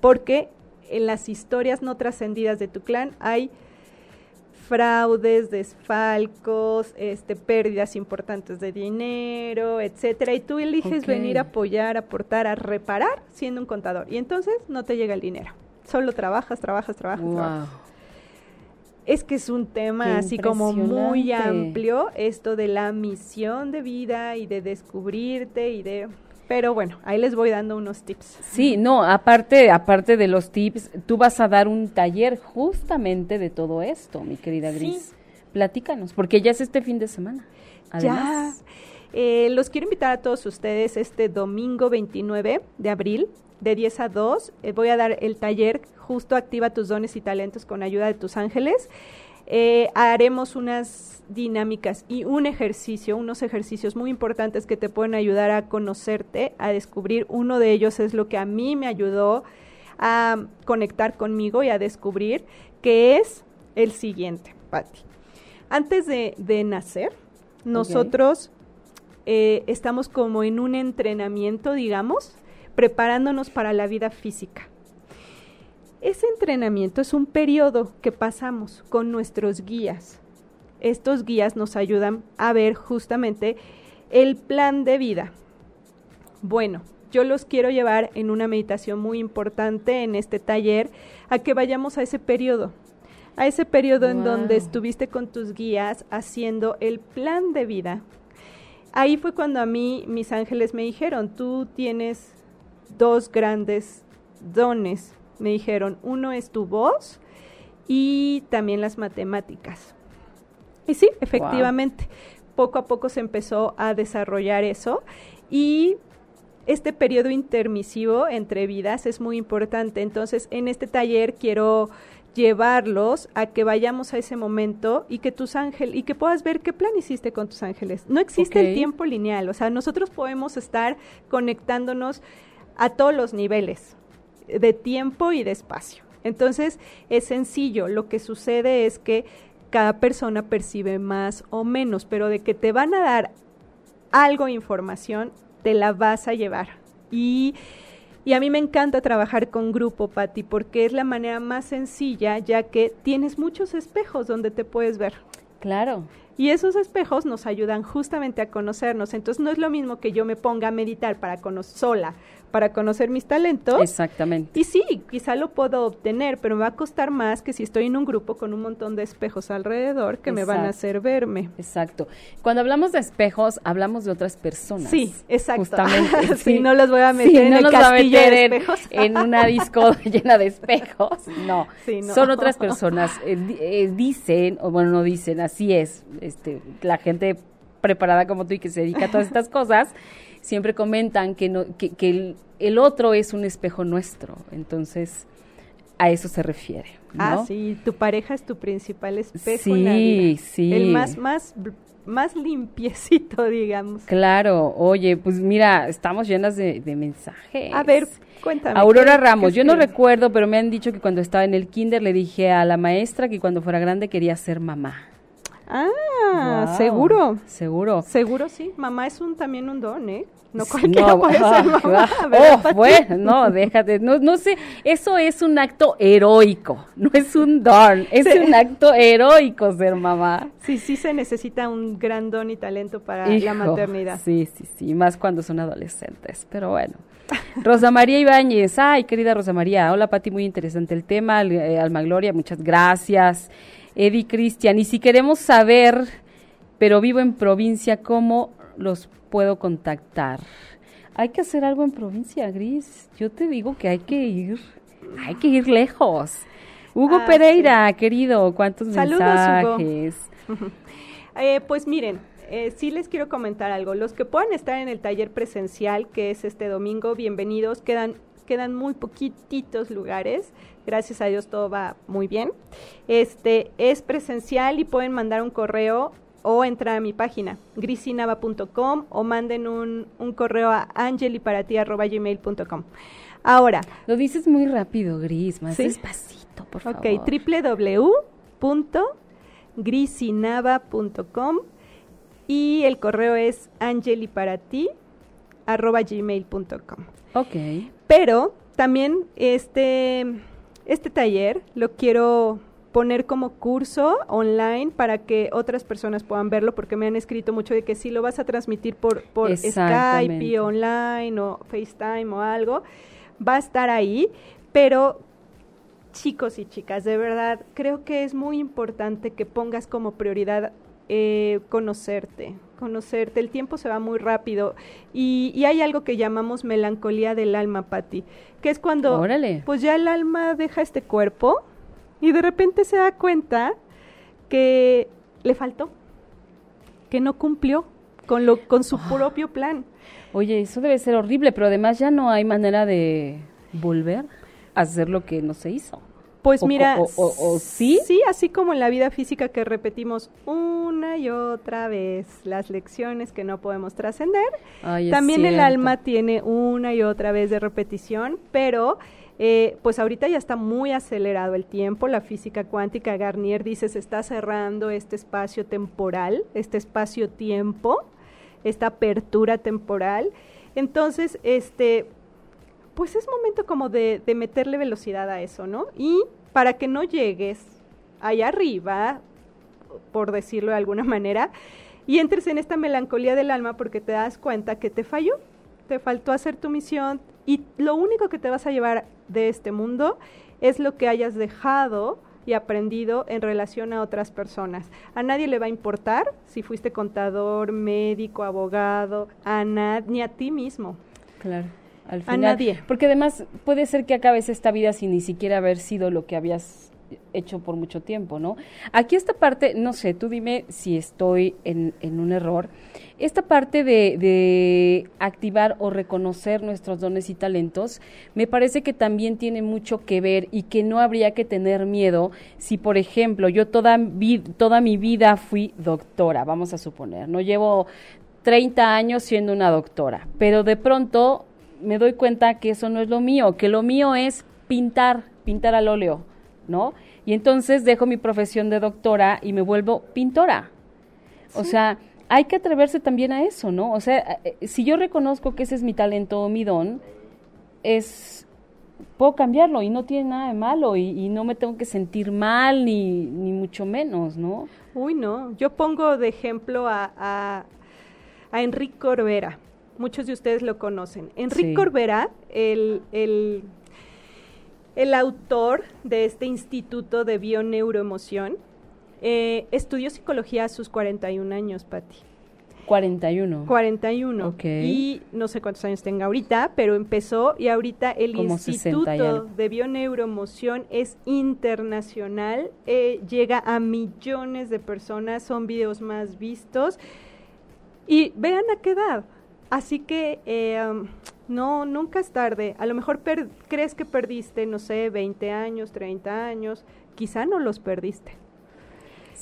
porque en las historias no trascendidas de tu clan hay fraudes, desfalcos, este, pérdidas importantes de dinero, etcétera, y tú eliges venir a apoyar, aportar, a reparar siendo un contador, y entonces no te llega el dinero. Solo trabajas, trabajas, trabajas, trabajas. Es que es un tema Qué así como muy amplio, esto de la misión de vida y de descubrirte y de... Pero bueno, ahí les voy dando unos tips. Sí, no, aparte, aparte de los tips, tú vas a dar un taller justamente de todo esto, mi querida Sí. Gris. Platícanos, porque ya es este fin de semana. Además, Ya. Eh, los quiero invitar a todos ustedes este domingo 29 de abril, de 10 a 2. Eh, voy a dar el taller justo Activa tus dones y talentos con ayuda de tus ángeles. Eh, haremos unas dinámicas y un ejercicio, unos ejercicios muy importantes que te pueden ayudar a conocerte, a descubrir. Uno de ellos es lo que a mí me ayudó a conectar conmigo y a descubrir, que es el siguiente, Patti. Antes de, de nacer, nosotros eh, estamos como en un entrenamiento, digamos, preparándonos para la vida física. Ese entrenamiento es un periodo que pasamos con nuestros guías. Estos guías nos ayudan a ver justamente el plan de vida. Bueno, yo los quiero llevar en una meditación muy importante en este taller a que vayamos a ese periodo, a ese periodo en donde estuviste con tus guías haciendo el plan de vida. Ahí fue cuando a mí mis ángeles me dijeron, tú tienes dos grandes dones. Me dijeron, uno es tu voz y también las matemáticas. Y sí, efectivamente, poco a poco se empezó a desarrollar eso y este periodo intermisivo entre vidas es muy importante. Entonces, en este taller quiero llevarlos a que vayamos a ese momento y que tus ángeles y que puedas ver qué plan hiciste con tus ángeles. No existe el tiempo lineal, o sea, nosotros podemos estar conectándonos a todos los niveles de tiempo y de espacio. Entonces, es sencillo, lo que sucede es que cada persona percibe más o menos, pero de que te van a dar algo de información, te la vas a llevar. Y, y a mí me encanta trabajar con grupo, Patti, porque es la manera más sencilla, ya que tienes muchos espejos donde te puedes ver. Claro. Y esos espejos nos ayudan justamente a conocernos. Entonces no es lo mismo que yo me ponga a meditar para cono- sola, para conocer mis talentos. Exactamente. Y sí, quizá lo puedo obtener, pero me va a costar más que si estoy en un grupo con un montón de espejos alrededor que me van a hacer verme. Exacto. Cuando hablamos de espejos, hablamos de otras personas. Sí, exacto. Justamente. Sí, no los voy a meter Sí, en no el los a castillo meter de en, espejos. en una disco llena de espejos. No. Sí, no. Son otras personas. Eh, eh, dicen, o bueno, no dicen, así es. Este, la gente preparada como tú y que se dedica a todas estas cosas, siempre comentan que, no, que, que el, el otro es un espejo nuestro. Entonces, a eso se refiere. ¿no? Ah, sí, tu pareja es tu principal espejo Sí, en la vida. sí. El más, más, más limpiecito, digamos. Claro, oye, pues mira, estamos llenas de, de mensajes. A ver, cuéntame. Aurora ¿qué- Ramos, qué yo no recuerdo, pero me han dicho que cuando estaba en el kinder le dije a la maestra que cuando fuera grande quería ser mamá. Ah, Wow, seguro. Seguro. Seguro sí. Mamá es un también un don, ¿eh? No cualquiera puede ser ah, mamá. ah, ¿verdad, oh, bueno, no, déjate, no, no sé, eso es un acto heroico, no es un don, es Sí. un acto heroico ser mamá. Sí, sí se necesita un gran don y talento para la maternidad. Sí, sí, sí, más cuando son adolescentes, pero bueno. Rosa María Ibáñez, ay, querida Rosa María, hola Pati, muy interesante el tema, eh, Alma Gloria, muchas gracias. Eddie Cristian, y si queremos saber, pero vivo en provincia, ¿cómo los puedo contactar? Hay que hacer algo en provincia, Gris. Yo te digo que hay que ir, hay que ir lejos. Hugo Ah, Pereira, querido, ¿cuántos Saludos, Hugo. mensajes? Eh, pues miren, eh, sí les quiero comentar algo. Los que puedan estar en el taller presencial, que es este domingo, bienvenidos. Quedan, quedan muy poquititos lugares. Gracias a Dios todo va muy bien. Este es presencial y pueden mandar un correo o entrar a mi página, grisinava.com o manden un, un correo a angeliparati.gmail.com. Ahora, Lo dices muy rápido, Gris, más ¿Sí? despacito, por favor. Ok, www.grisinava.com y el correo es angeliparati@gmail.com. Ok. Pero también este este taller lo quiero poner como curso online para que otras personas puedan verlo porque me han escrito mucho de que si lo vas a transmitir por por Skype online o FaceTime o algo va a estar ahí, pero chicos y chicas, de verdad, creo que es muy importante que pongas como prioridad eh, conocerte, conocerte. El tiempo se va muy rápido y, y hay algo que llamamos melancolía del alma, Patti, que es cuando Órale. pues ya el alma deja este cuerpo y de repente se da cuenta que le faltó, que no cumplió con, lo, con su propio plan. Oye, eso debe ser horrible, pero además ya no hay manera de volver a hacer lo que no se hizo. Pues O- mira, o- o- o sí. Sí, así como en la vida física que repetimos una y otra vez las lecciones que no podemos trascender, también el alma tiene una y otra vez de repetición, pero eh, pues ahorita ya está muy acelerado el tiempo, la física cuántica, Garnier dice, se está cerrando este espacio temporal, este espacio-tiempo, esta apertura temporal. Entonces, este, pues es momento como de, de meterle velocidad a eso, ¿no? Y para que no llegues allá arriba, por decirlo de alguna manera, y entres en esta melancolía del alma porque te das cuenta que te falló, te faltó hacer tu misión y lo único que te vas a llevar de este mundo es lo que hayas dejado y aprendido en relación a otras personas. A nadie le va a importar si fuiste contador, médico, abogado, a ni a ti mismo. Claro. Al A final, nadie. Porque además puede ser que acabes esta vida sin ni siquiera haber sido lo que habías hecho por mucho tiempo, ¿no? Aquí esta parte, no sé, tú dime si estoy en, en un error. Esta parte de, de, activar o reconocer nuestros dones y talentos, me parece que también tiene mucho que ver y que no habría que tener miedo si, por ejemplo, yo toda, toda mi vida fui doctora, vamos a suponer, no llevo 30 años siendo una doctora, pero de pronto me doy cuenta que eso no es lo mío, que lo mío es pintar, pintar al óleo, ¿no? Y entonces dejo mi profesión de doctora y me vuelvo pintora. O sea, hay que atreverse también a eso, ¿no? O sea, eh, si yo reconozco que ese es mi talento o mi don, es puedo cambiarlo y no tiene nada de malo y, no me tengo que sentir mal ni, ni, mucho menos, ¿no? Uy, no. Yo pongo de ejemplo a, a, a Enrique Corbera. Muchos de ustedes lo conocen. Enrique Corbera, el, el el autor de este Instituto de Bioneuroemoción eh, estudió psicología a sus 41 años, Patti. 41. 41. Ok. Y no sé cuántos años tenga ahorita, pero empezó y ahorita el Instituto de Bioneuroemoción es internacional, eh, llega a millones de personas, son videos más vistos. Y vean a qué edad. Así que eh, no, nunca es tarde. A lo mejor crees que perdiste, no sé, 20 años, 30 años, quizá no los perdiste.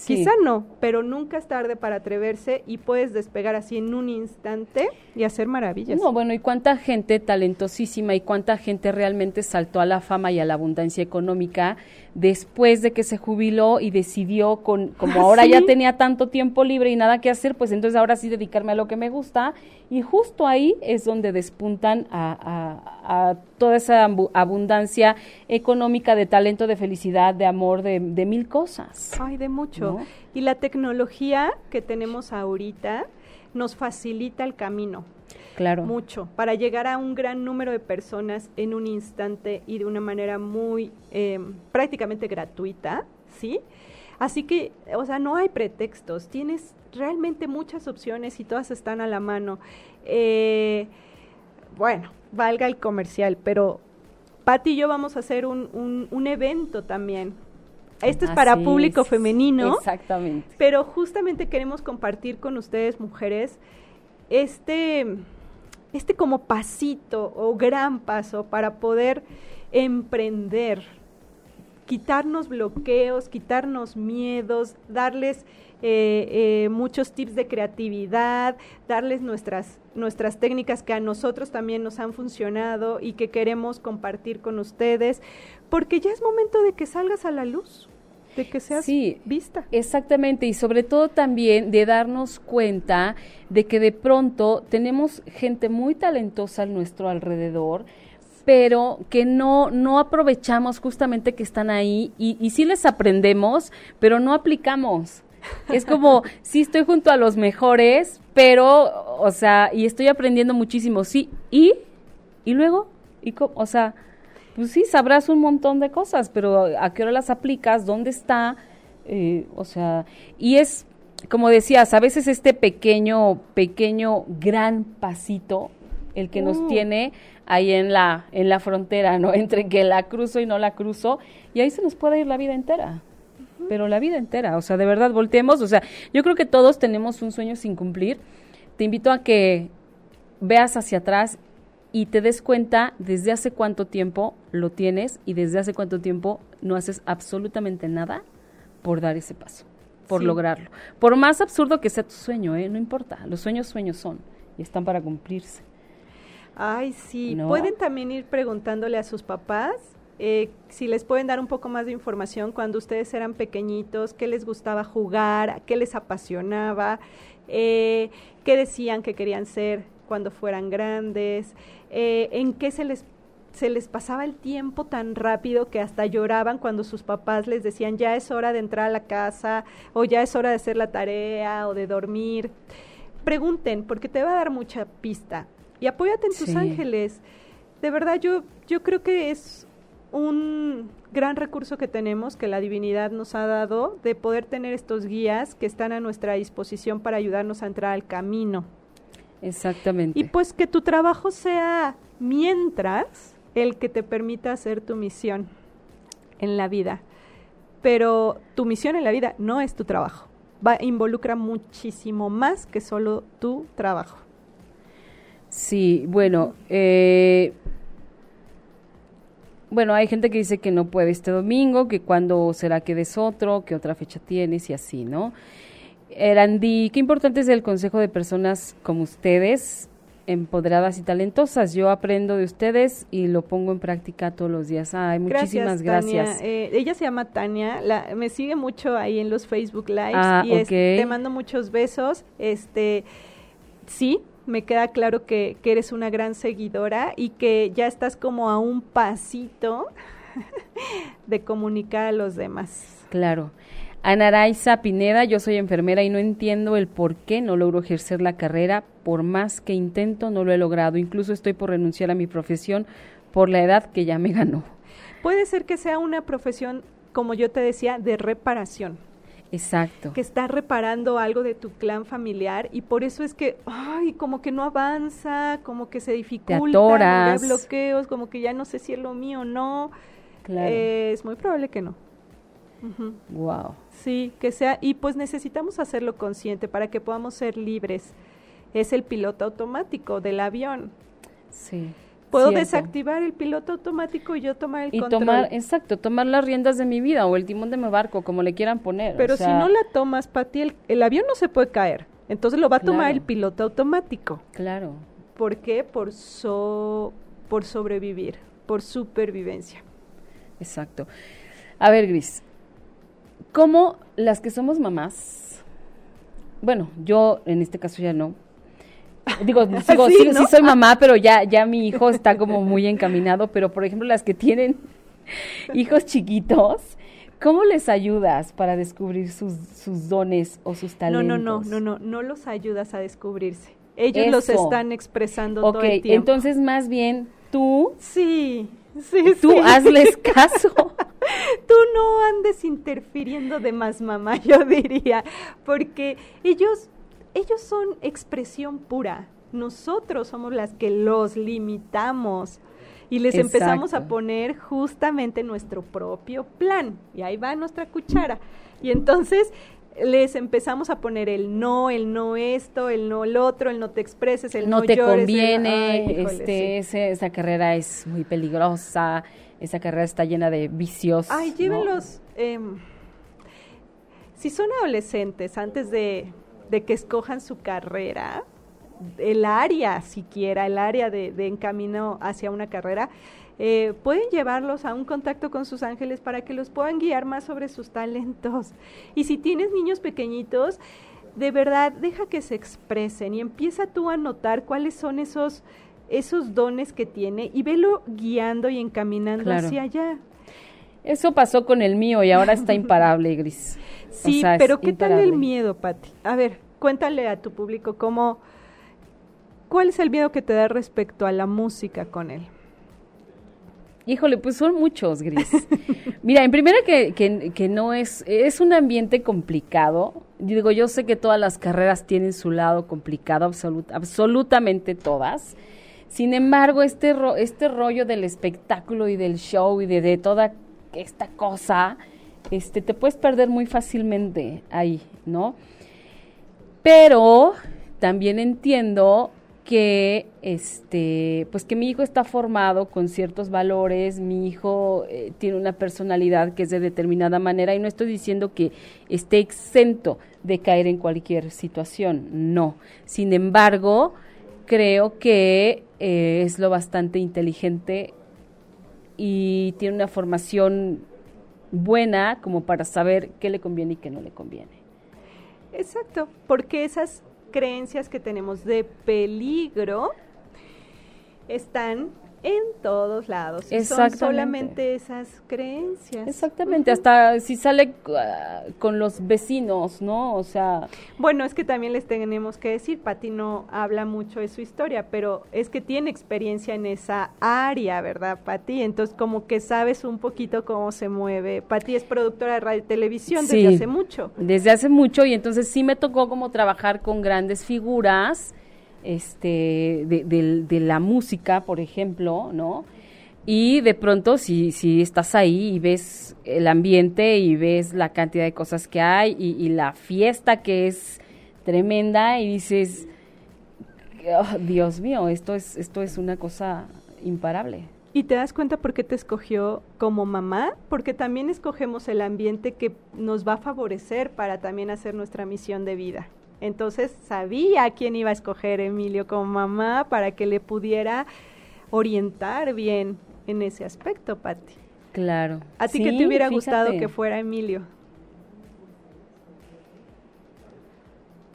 Quizá no, pero nunca es tarde para atreverse y puedes despegar así en un instante y hacer maravillas. No, bueno, y cuánta gente talentosísima y cuánta gente realmente saltó a la fama y a la abundancia económica después de que se jubiló y decidió con como ahora ya tenía tanto tiempo libre y nada que hacer, pues entonces ahora sí dedicarme a lo que me gusta y justo ahí es donde despuntan a, toda esa abundancia económica de talento, de felicidad, de amor, de, mil cosas. Ay, de mucho. Y la tecnología que tenemos ahorita nos facilita el camino. Claro. Mucho, para llegar a un gran número de personas en un instante y de una manera muy em, prácticamente gratuita, ¿sí? Así que, o sea, no hay pretextos, tienes realmente muchas opciones y todas están a la mano. Eh, bueno, valga el comercial, pero Pati y yo vamos a hacer un, un, evento también. Este es para público femenino. Exactamente. Pero justamente queremos compartir con ustedes, mujeres, este este como pasito o gran paso para poder emprender, quitarnos bloqueos, quitarnos miedos, darles eh, eh, muchos tips de creatividad, darles nuestras, nuestras técnicas que a nosotros también nos han funcionado y que queremos compartir con ustedes, porque ya es momento de que salgas a la luz de que seas sí, vista. Exactamente, y sobre todo también de darnos cuenta de que de pronto tenemos gente muy talentosa a nuestro alrededor, pero que no, no aprovechamos justamente que están ahí y, y sí les aprendemos, pero no aplicamos. Es como, sí estoy junto a los mejores, pero, o sea, y estoy aprendiendo muchísimo, sí, y, y luego, y o sea, pues sí, sabrás un montón de cosas, pero ¿a qué hora las aplicas? ¿Dónde está? Eh, o sea, y es, como decías, a veces este pequeño, pequeño, gran pasito, el que nos uh. tiene ahí en la, en la frontera, ¿no? Entre que la cruzo y no la cruzo, y ahí se nos puede ir la vida entera pero la vida entera, o sea, de verdad, volteemos, o sea, yo creo que todos tenemos un sueño sin cumplir. Te invito a que veas hacia atrás y te des cuenta desde hace cuánto tiempo lo tienes y desde hace cuánto tiempo no haces absolutamente nada por dar ese paso, por lograrlo. Por más absurdo que sea tu sueño, ¿eh? no importa, los sueños sueños son y están para cumplirse. Ay, sí, pueden también ir preguntándole a sus papás eh, si les pueden dar un poco más de información cuando ustedes eran pequeñitos, qué les gustaba jugar, qué les apasionaba, eh, qué decían que querían ser cuando fueran grandes, eh, en qué se les se les pasaba el tiempo tan rápido que hasta lloraban cuando sus papás les decían ya es hora de entrar a la casa o ya es hora de hacer la tarea o de dormir. Pregunten, porque te va a dar mucha pista. Y apóyate en tus ángeles. De verdad, yo, yo creo que es un gran recurso que tenemos, que la divinidad nos ha dado, de poder tener estos guías que están a nuestra disposición para ayudarnos a entrar al camino. Exactamente. Y pues que tu trabajo sea mientras el que te permita hacer tu misión en la vida. pero tu misión en la vida no es tu trabajo. Va, involucra muchísimo más que solo tu trabajo. Sí, bueno, eh, bueno, hay gente que dice que no puede este domingo, que cuando será que des otro, que otra fecha tienes y así, ¿no? Erandi, qué importante es el consejo de personas como ustedes, empoderadas y talentosas. Yo aprendo de ustedes y lo pongo en práctica todos los días. Ay, muchísimas gracias. Eh, ella se llama Tania, la, me sigue mucho ahí en los Facebook Lives ah, y te mando muchos besos. Este, sí, me queda claro que, que eres una gran seguidora y que ya estás como a un pasito de comunicar a los demás. Claro. Anaraiza Pineda, yo soy enfermera y no entiendo el por qué no logro ejercer la carrera. Por más que intento, no lo he logrado. Incluso estoy por renunciar a mi profesión por la edad que ya me ganó. Puede ser que sea una profesión, como yo te decía, de reparación. Exacto. Que está reparando algo de tu clan familiar y por eso es que, ay, como que no avanza, como que se dificulta, hay bloqueos, como que ya no sé si es lo mío o no. Claro. es muy probable que no. Wow. Sí, que sea, y pues necesitamos hacerlo consciente para que podamos ser libres. Es el piloto automático del avión. Sí. Puedo desactivar el piloto automático y yo tomar el y tomar, exacto, tomar las riendas de mi vida o el timón de mi barco, como le quieran poner. Pero si no la tomas, Pati, el, el, avión no se puede caer. Entonces lo va a tomar el piloto automático. Claro. ¿Por qué? Por, so, por sobrevivir, por supervivencia. Exacto. A ver, Gris, ¿cómo las que somos mamás, bueno, yo en este caso ya no, digo, sigo, sí, soy mamá, pero ya, ya mi hijo está como muy encaminado, pero por ejemplo las que tienen hijos chiquitos, ¿cómo les ayudas para descubrir sus, sus dones o sus talentos? No, no, no, no, no, no los ayudas a descubrirse. Ellos los están expresando todo el tiempo. entonces más bien tú... Sí, sí, Tú hazles caso. tú no andes interfiriendo de más, mamá, yo diría, porque ellos ellos son expresión pura. Nosotros somos las que los limitamos y les empezamos a poner justamente nuestro propio plan. Y ahí va nuestra cuchara. Y entonces les empezamos a poner el no, el no esto, el no el otro, el no te expreses, el no, no te conviene, este, esa carrera es muy peligrosa, esa carrera está llena de vicios. Ay, llévenlos. Em, si son adolescentes, antes de de que escojan su carrera, el área siquiera, el área de, de encamino hacia una carrera, eh, pueden llevarlos a un contacto con sus ángeles para que los puedan guiar más sobre sus talentos. Y si tienes niños pequeñitos, de verdad, deja que se expresen y empieza tú a notar cuáles son esos, esos dones que tiene y velo guiando y encaminando hacia allá. Eso pasó con el mío y ahora está imparable, Gris. Sí, pero ¿qué tal el miedo, Patti? A ver, cuéntale a tu público cómo, cuál es el miedo que te da respecto a la música con él. Híjole, pues son muchos, Gris. Mira, en primera que, que, no es, es un ambiente complicado. digo, yo sé que todas las carreras tienen su lado complicado, absolutamente todas. Sin embargo, este, este rollo del espectáculo y del show y de, de toda esta cosa, este, te puedes perder muy fácilmente ahí, ¿no? Pero también entiendo que este pues que mi hijo está formado con ciertos valores, mi hijo eh, tiene una personalidad que es de determinada manera y no estoy diciendo que esté exento de caer en cualquier situación, no. Sin embargo, creo que eh, es lo bastante inteligente y tiene una formación buena como para saber qué le conviene y qué no le conviene. Exacto, porque esas creencias que tenemos de peligro están en todos lados. Son solamente esas creencias. Exactamente, hasta si sale ah, con los vecinos, ¿no? O sea... Bueno, es que también les tenemos que decir, Pati no habla mucho de su historia, pero es que tiene experiencia en esa área, ¿verdad, Pati? Entonces, como que sabes un poquito cómo se mueve. Pati es productora de radio y televisión desde hace mucho. Desde hace mucho, y entonces sí me tocó como trabajar con grandes figuras este, de, de, la música, por ejemplo, ¿no? Y de pronto, si, si estás ahí y ves el ambiente y ves la cantidad de cosas que hay y, y la fiesta que es tremenda y dices, oh, Dios mío, esto es, esto es una cosa imparable. ¿Y te das cuenta por qué te escogió como mamá? Porque también escogemos el ambiente que nos va a favorecer para también hacer nuestra misión de vida. Entonces sabía a quién iba a escoger Emilio como mamá para que le pudiera orientar bien en ese aspecto, Patti. Claro. ¿A ti Sí, qué te hubiera gustado que fuera Emilio?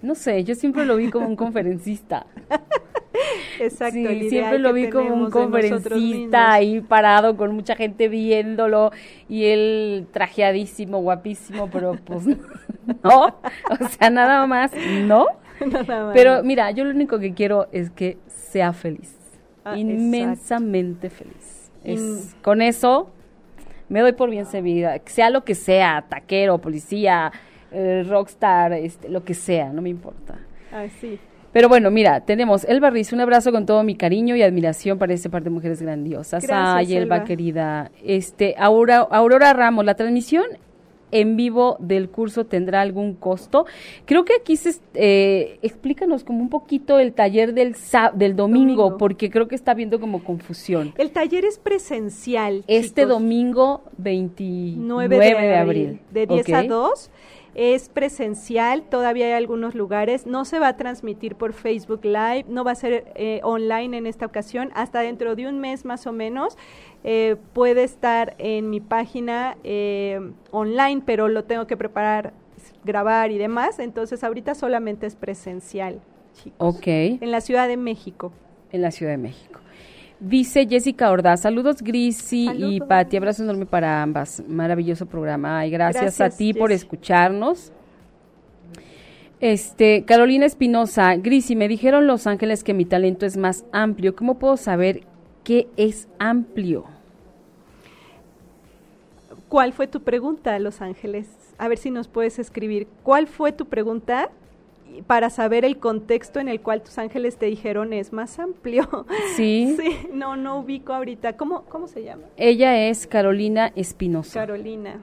No sé, yo siempre lo vi como un conferencista. Exacto, Sí, siempre lo vi como un conferencista ahí parado con mucha gente viéndolo y él trajeadísimo, guapísimo, pero pues no, o sea, nada más, no. Nada más. Pero mira, yo lo único que quiero es que sea feliz, Ah, inmensamente feliz. Es, con eso me doy por bien servida, sea lo que sea, taquero, policía, eh, rockstar, este, lo que sea, no me importa. Así. Pero bueno, mira, tenemos Elba Riz, un abrazo con todo mi cariño y admiración para este par de mujeres grandiosas. Gracias, Ay, Elba, Elba. querida. Este, Aura, Aurora Ramos, la transmisión en vivo del curso tendrá algún costo. Creo que aquí se, eh, explícanos como un poquito el taller del, del domingo, Domingo. porque creo que está habiendo como confusión. El taller es presencial. Este chicos. domingo 29 9 de, abril. De 10 a Ok. 2. Es presencial, todavía hay algunos lugares. No se va a transmitir por Facebook Live, no va a ser eh, online en esta ocasión. Hasta dentro de un mes más o menos eh, puede estar en mi página eh, online, pero lo tengo que preparar, grabar y demás. Entonces ahorita solamente es presencial, chicos. Ok. En la Ciudad de México. en la Ciudad de México. Dice Jessica Ordaz, saludos Grisi y. Pati, abrazo enorme para ambas. Maravilloso programa. Ay, gracias, Gracias, a ti por Jessy. escucarnos. Este, Carolina Espinosa, Grisi, me dijeron Los Ángeles que mi talento es más amplio. ¿Cómo puedo saber qué es amplio? ¿Cuál fue tu pregunta, Los Ángeles? A ver si nos puedes escribir. ¿Cuál fue tu pregunta? Para saber el contexto en el cual tus ángeles te dijeron es más amplio. Sí. Sí, no, no ubico ahorita. ¿Cómo, cómo se llama? Ella es Carolina Espinosa. Carolina.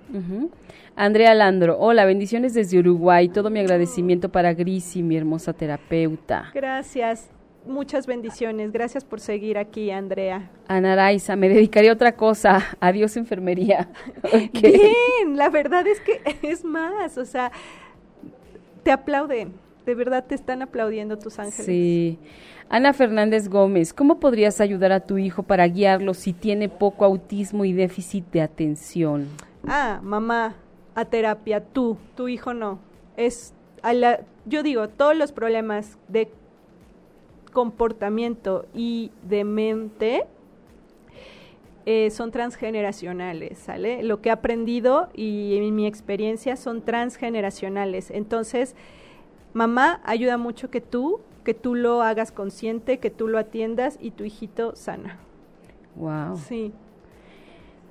Andrea Landro, hola, bendiciones desde Uruguay. Todo mi agradecimiento para Grisi, mi hermosa terapeuta. Gracias. Muchas bendiciones. Gracias por seguir aquí, Andrea. Ana Araiza, me dedicaré a otra cosa. Adiós, enfermería. Bien, la verdad es que es más, o sea, te aplauden. De verdad te están aplaudiendo tus ángeles. Sí. Ana Fernández Gómez, ¿cómo podrías ayudar a tu hijo para guiarlo si tiene poco autismo y déficit de atención? Ah, mamá, a terapia, tú, tu hijo no. Es, a la, yo digo, todos los problemas de comportamiento y de mente eh, son transgeneracionales, ¿sale? Lo que he aprendido y en mi experiencia son transgeneracionales. Entonces, mamá, ayuda mucho que tú, que tú lo hagas consciente, que tú lo atiendas y tu hijito sana. Wow. Sí.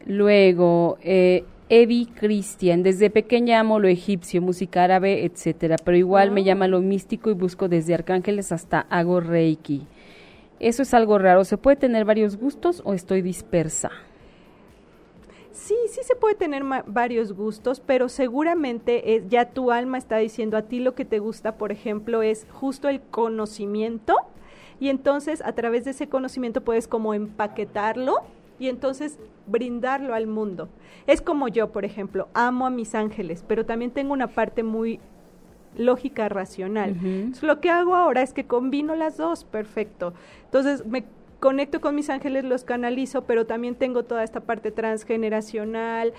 Luego, eh, Evi Cristian, desde pequeña amo lo egipcio, música árabe, etcétera, pero igual me Ah. llama lo místico y busco desde arcángeles hasta hago reiki. Eso es algo raro. ¿Se puede tener varios gustos o estoy dispersa? Sí, sí se puede tener varios gustos, pero seguramente es, ya tu alma está diciendo a ti lo que te gusta, por ejemplo, es justo el conocimiento y entonces a través de ese conocimiento puedes como empaquetarlo y entonces brindarlo al mundo. Es como yo, por ejemplo, amo a mis ángeles, pero también tengo una parte muy lógica racional. Entonces, lo que hago ahora es que combino las dos, perfecto. Entonces me conecto con mis ángeles, los canalizo, pero también tengo toda esta parte transgeneracional,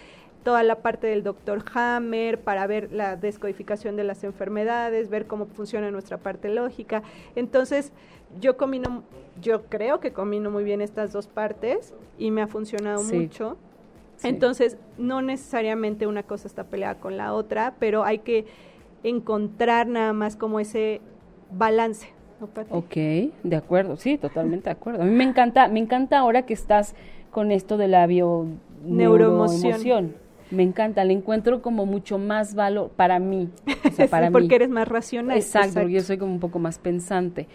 toda la parte del doctor Hammer para ver la descodificación de las enfermedades, ver cómo funciona nuestra parte lógica. Entonces, yo combino, yo creo que combino muy bien estas dos partes y me ha funcionado Sí. mucho. Sí. Entonces, no necesariamente una cosa está peleada con la otra, pero hay que encontrar nada más como ese balance. ¿No, Pati? Ok, de acuerdo, sí, totalmente de acuerdo. A mí me encanta, me encanta ahora que estás con esto de la bio Neuroemoción. Me encanta, le encuentro como mucho más valor para mí. O sea, Sí, para porque mí. eres más racional. Exacto, porque yo soy como un poco más pensante.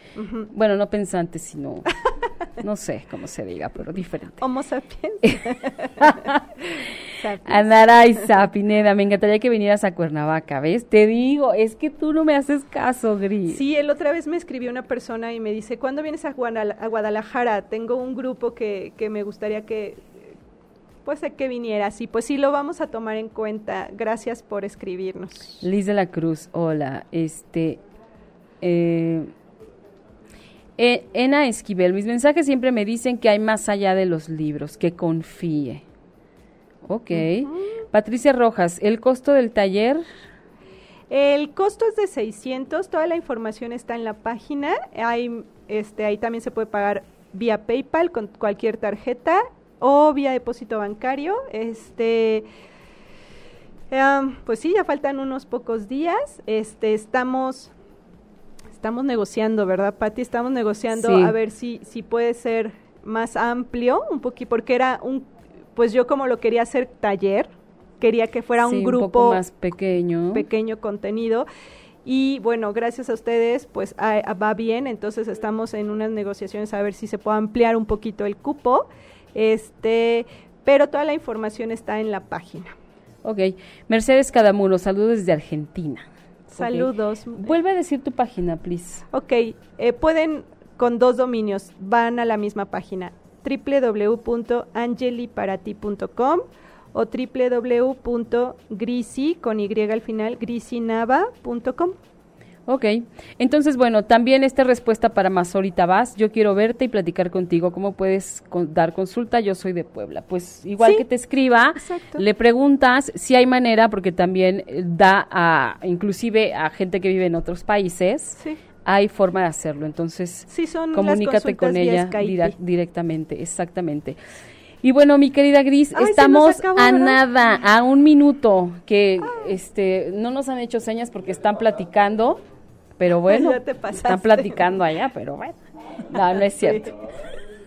Bueno, no pensante, sino No sé cómo se diga, pero diferente. Homo sapiens. Anaraiza Pineda, me encantaría que vinieras a Cuernavaca, ¿ves? Te digo, es que tú no me haces caso, Gris. Sí, el otra vez me escribió una persona y me dice, ¿cuándo vienes a, Guadalajara? Tengo un grupo que, que me gustaría que, pues, que vinieras. Y pues sí, lo vamos a tomar en cuenta. Gracias por escribirnos. Liz de la Cruz, hola. Este, eh, eh, Ena Esquivel, mis mensajes siempre me dicen que hay más allá de los libros, que confíe. Ok. Patricia Rojas, ¿el costo del taller? El costo es de 600, toda la información está en la página. Hay, este, ahí también se puede pagar vía PayPal con cualquier tarjeta o vía depósito bancario. Este, pues sí, ya faltan unos pocos días. Este, estamos, estamos negociando, ¿verdad, Patti? Estamos negociando a ver si, si puede ser más amplio, un poquito, porque era un pues yo como lo quería hacer taller, quería que fuera un grupo más pequeño, pequeño contenido. Y bueno, gracias a ustedes, pues va bien, entonces estamos en unas negociaciones a ver si se puede ampliar un poquito el cupo, este, pero toda la información está en la página. Ok, Mercedes Cadamuno, saludos desde Argentina. Saludos. Vuelve a decir tu página, please. Ok, eh, pueden con dos dominios, van a la misma página, www.angeliparati.com o www.grisi con y al final grisinava.com. Ok, entonces bueno, también esta respuesta para más ahorita vas, yo quiero verte y platicar contigo, ¿cómo puedes dar consulta? Yo soy de Puebla, pues igual que te escriba, le preguntas si hay manera, porque también eh, da a, inclusive a gente que vive en otros países, sí hay forma de hacerlo. Entonces, comunícate con ella directamente, exactamente. Y bueno, mi querida Gris, estamos a nada, a un minuto que ah. este no nos han hecho señas porque están platicando, pero bueno, están platicando allá, pero bueno. No, no es cierto.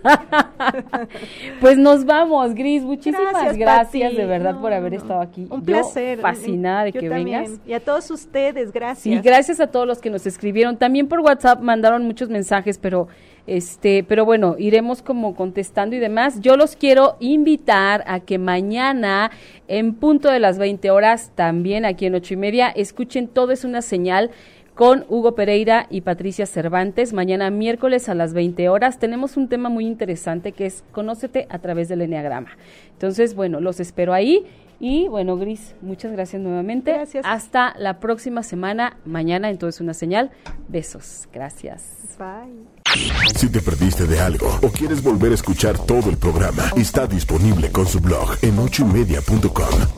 pues nos vamos, Gris. Muchísimas gracias, de verdad por haber estado aquí. Un placer. fascinada de que vengas. Y a todos ustedes, gracias. Sí, gracias a todos los que nos escribieron. También por WhatsApp mandaron muchos mensajes, pero este, pero bueno, iremos como contestando y demás. Yo los quiero invitar a que mañana, en punto de las 20 horas, también aquí en ocho y media, escuchen Todo es una señal con Hugo Pereira y Patricia Cervantes. Mañana miércoles a las 20 horas tenemos un tema muy interesante que es Conócete a través del Enneagrama. Entonces, bueno, los espero ahí. Y bueno, Gris, muchas gracias nuevamente. Gracias. Hasta la próxima semana, mañana entonces una señal. Besos. Gracias. Bye. Si te perdiste de algo o quieres volver a escuchar todo el programa, está disponible con su blog en ochoymedia.com